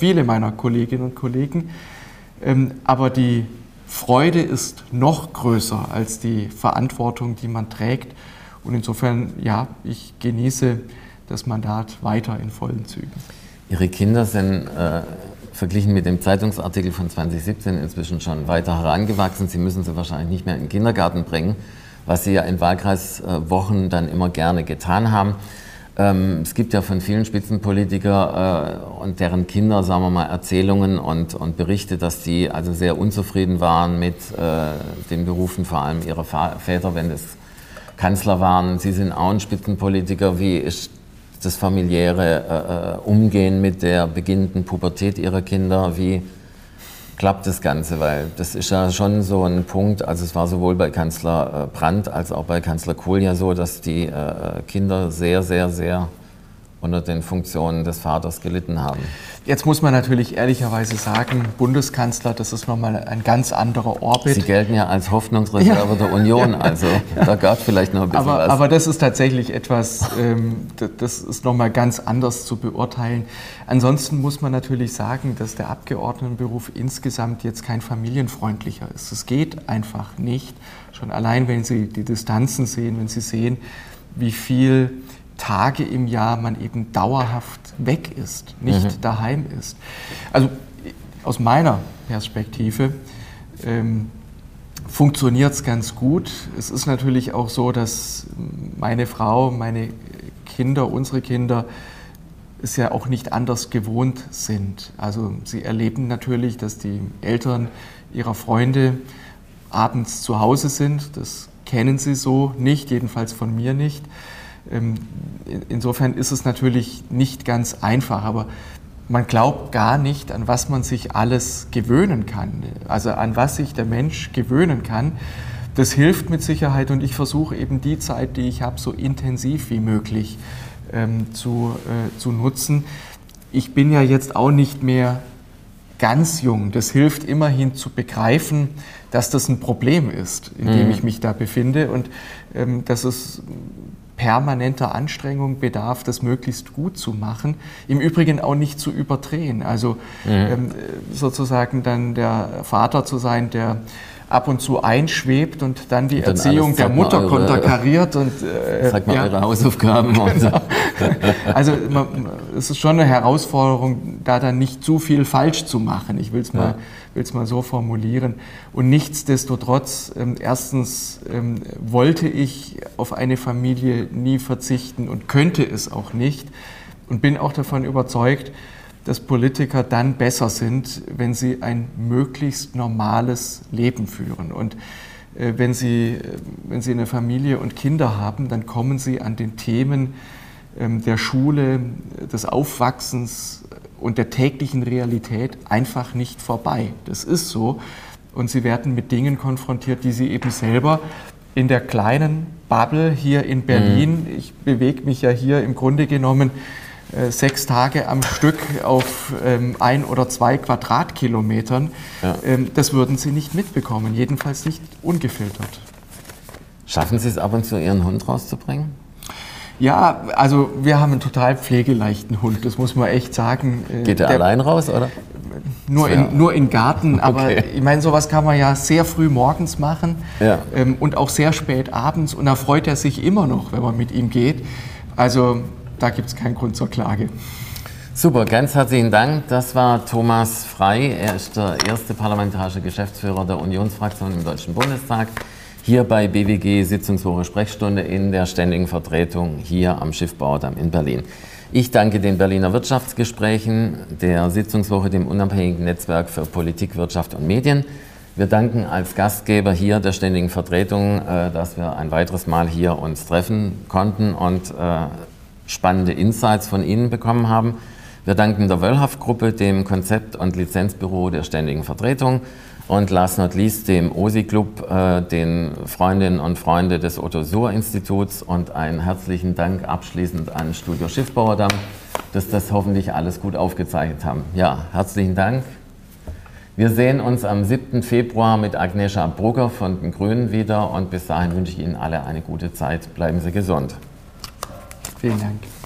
viele meiner Kolleginnen und Kollegen. Ähm, aber die Freude ist noch größer als die Verantwortung, die man trägt. Und insofern, ja, ich genieße das Mandat weiter in vollen Zügen. Ihre Kinder sind äh, verglichen mit dem Zeitungsartikel von 2017 inzwischen schon weiter herangewachsen. Sie müssen sie wahrscheinlich nicht mehr in den Kindergarten bringen, was Sie ja in Wahlkreiswochen dann immer gerne getan haben. Ähm, es gibt ja von vielen Spitzenpolitikern äh, und deren Kinder, sagen wir mal, Erzählungen und, und Berichte, dass die also sehr unzufrieden waren mit äh, den Berufen, vor allem ihrer Väter, wenn es Kanzler waren. Sie sind auch ein Spitzenpolitiker. Wie ist das familiäre äh, Umgehen mit der beginnenden Pubertät ihrer Kinder? Wie klappt das Ganze? Weil das ist ja schon so ein Punkt, also es war sowohl bei Kanzler äh, Brandt als auch bei Kanzler Kohl ja so, dass die äh, Kinder sehr, sehr, sehr unter den Funktionen des Vaters gelitten haben. Jetzt muss man natürlich ehrlicherweise sagen, Bundeskanzler, das ist nochmal ein ganz anderer Orbit. Sie gelten ja als Hoffnungsreserve ja. der Union, also ja. da gab es vielleicht noch ein bisschen aber, was. Aber das ist tatsächlich etwas, ähm, das ist nochmal ganz anders zu beurteilen. Ansonsten muss man natürlich sagen, dass der Abgeordnetenberuf insgesamt jetzt kein familienfreundlicher ist. Es geht einfach nicht. Schon allein, wenn Sie die Distanzen sehen, wenn Sie sehen, wie viel Tage im Jahr man eben dauerhaft weg ist, nicht mhm. daheim ist. Also aus meiner Perspektive ähm, funktioniert es ganz gut. Es ist natürlich auch so, dass meine Frau, meine Kinder, unsere Kinder es ja auch nicht anders gewohnt sind. Also sie erleben natürlich, dass die Eltern ihrer Freunde abends zu Hause sind. Das kennen sie so nicht, jedenfalls von mir nicht. Ähm, insofern ist es natürlich nicht ganz einfach, aber man glaubt gar nicht, an was man sich alles gewöhnen kann, also an was sich der Mensch gewöhnen kann. Das hilft mit Sicherheit und ich versuche eben die Zeit, die ich habe, so intensiv wie möglich ähm, zu, äh, zu nutzen. Ich bin ja jetzt auch nicht mehr ganz jung. Das hilft immerhin zu begreifen, dass das ein Problem ist, in dem mhm. ich mich da befinde und ähm, dass es permanenter Anstrengung bedarf, das möglichst gut zu machen. Im Übrigen auch nicht zu überdrehen. Also mhm. ähm, sozusagen dann der Vater zu sein, der ab und zu einschwebt und dann die und dann Erziehung alles, der Mutter eure, konterkariert und äh, sagt mal ja, eure Hausaufgaben. Genau. also man, es ist schon eine Herausforderung, da dann nicht zu viel falsch zu machen. Ich will es mal, ja. mal so formulieren. Und nichtsdestotrotz, ähm, erstens ähm, wollte ich auf eine Familie nie verzichten und könnte es auch nicht und bin auch davon überzeugt, dass Politiker dann besser sind, wenn sie ein möglichst normales Leben führen. Und äh, wenn, sie, äh, wenn sie eine Familie und Kinder haben, dann kommen sie an den Themen ähm, der Schule, des Aufwachsens und der täglichen Realität einfach nicht vorbei. Das ist so. Und sie werden mit Dingen konfrontiert, die sie eben selber in der kleinen Bubble hier in Berlin, mhm. ich bewege mich ja hier im Grunde genommen sechs Tage am Stück auf ähm, ein oder zwei Quadratkilometern. Ja. Ähm, das würden Sie nicht mitbekommen, jedenfalls nicht ungefiltert. Schaffen Sie es ab und zu, Ihren Hund rauszubringen? Ja, also wir haben einen total pflegeleichten Hund, das muss man echt sagen. Äh, Geht er Der, allein raus, oder? Nur, in, nur in Garten, aber okay. ich meine, sowas kann man ja sehr früh morgens machen ja. ähm, und auch sehr spät abends und da freut er sich immer noch, wenn man mit ihm geht. Also da gibt es keinen Grund zur Klage. Super, ganz herzlichen Dank. Das war Thomas Frei. Er ist der erste parlamentarische Geschäftsführer der Unionsfraktion im Deutschen Bundestag. Hier bei BWG Sitzungswoche Sprechstunde in der ständigen Vertretung hier am Schiffbauerdamm in Berlin. Ich danke den Berliner Wirtschaftsgesprächen, der Sitzungswoche, dem unabhängigen Netzwerk für Politik, Wirtschaft und Medien. Wir danken als Gastgeber hier der ständigen Vertretung, äh, dass wir ein weiteres Mal hier uns treffen konnten und äh, spannende Insights von Ihnen bekommen haben. Wir danken der Wöllhaft-Gruppe, dem Konzept- und Lizenzbüro der Ständigen Vertretung und last not least dem OSI-Club, äh, den Freundinnen und Freunden des Otto-Suhr-Instituts und einen herzlichen Dank abschließend an Studio Schiffbauerdamm, dass das hoffentlich alles gut aufgezeichnet haben. Ja, herzlichen Dank. Wir sehen uns am 7. Februar mit Agnesha Brugger von den Grünen wieder und bis dahin wünsche ich Ihnen alle eine gute Zeit. Bleiben Sie gesund. Vielen Dank.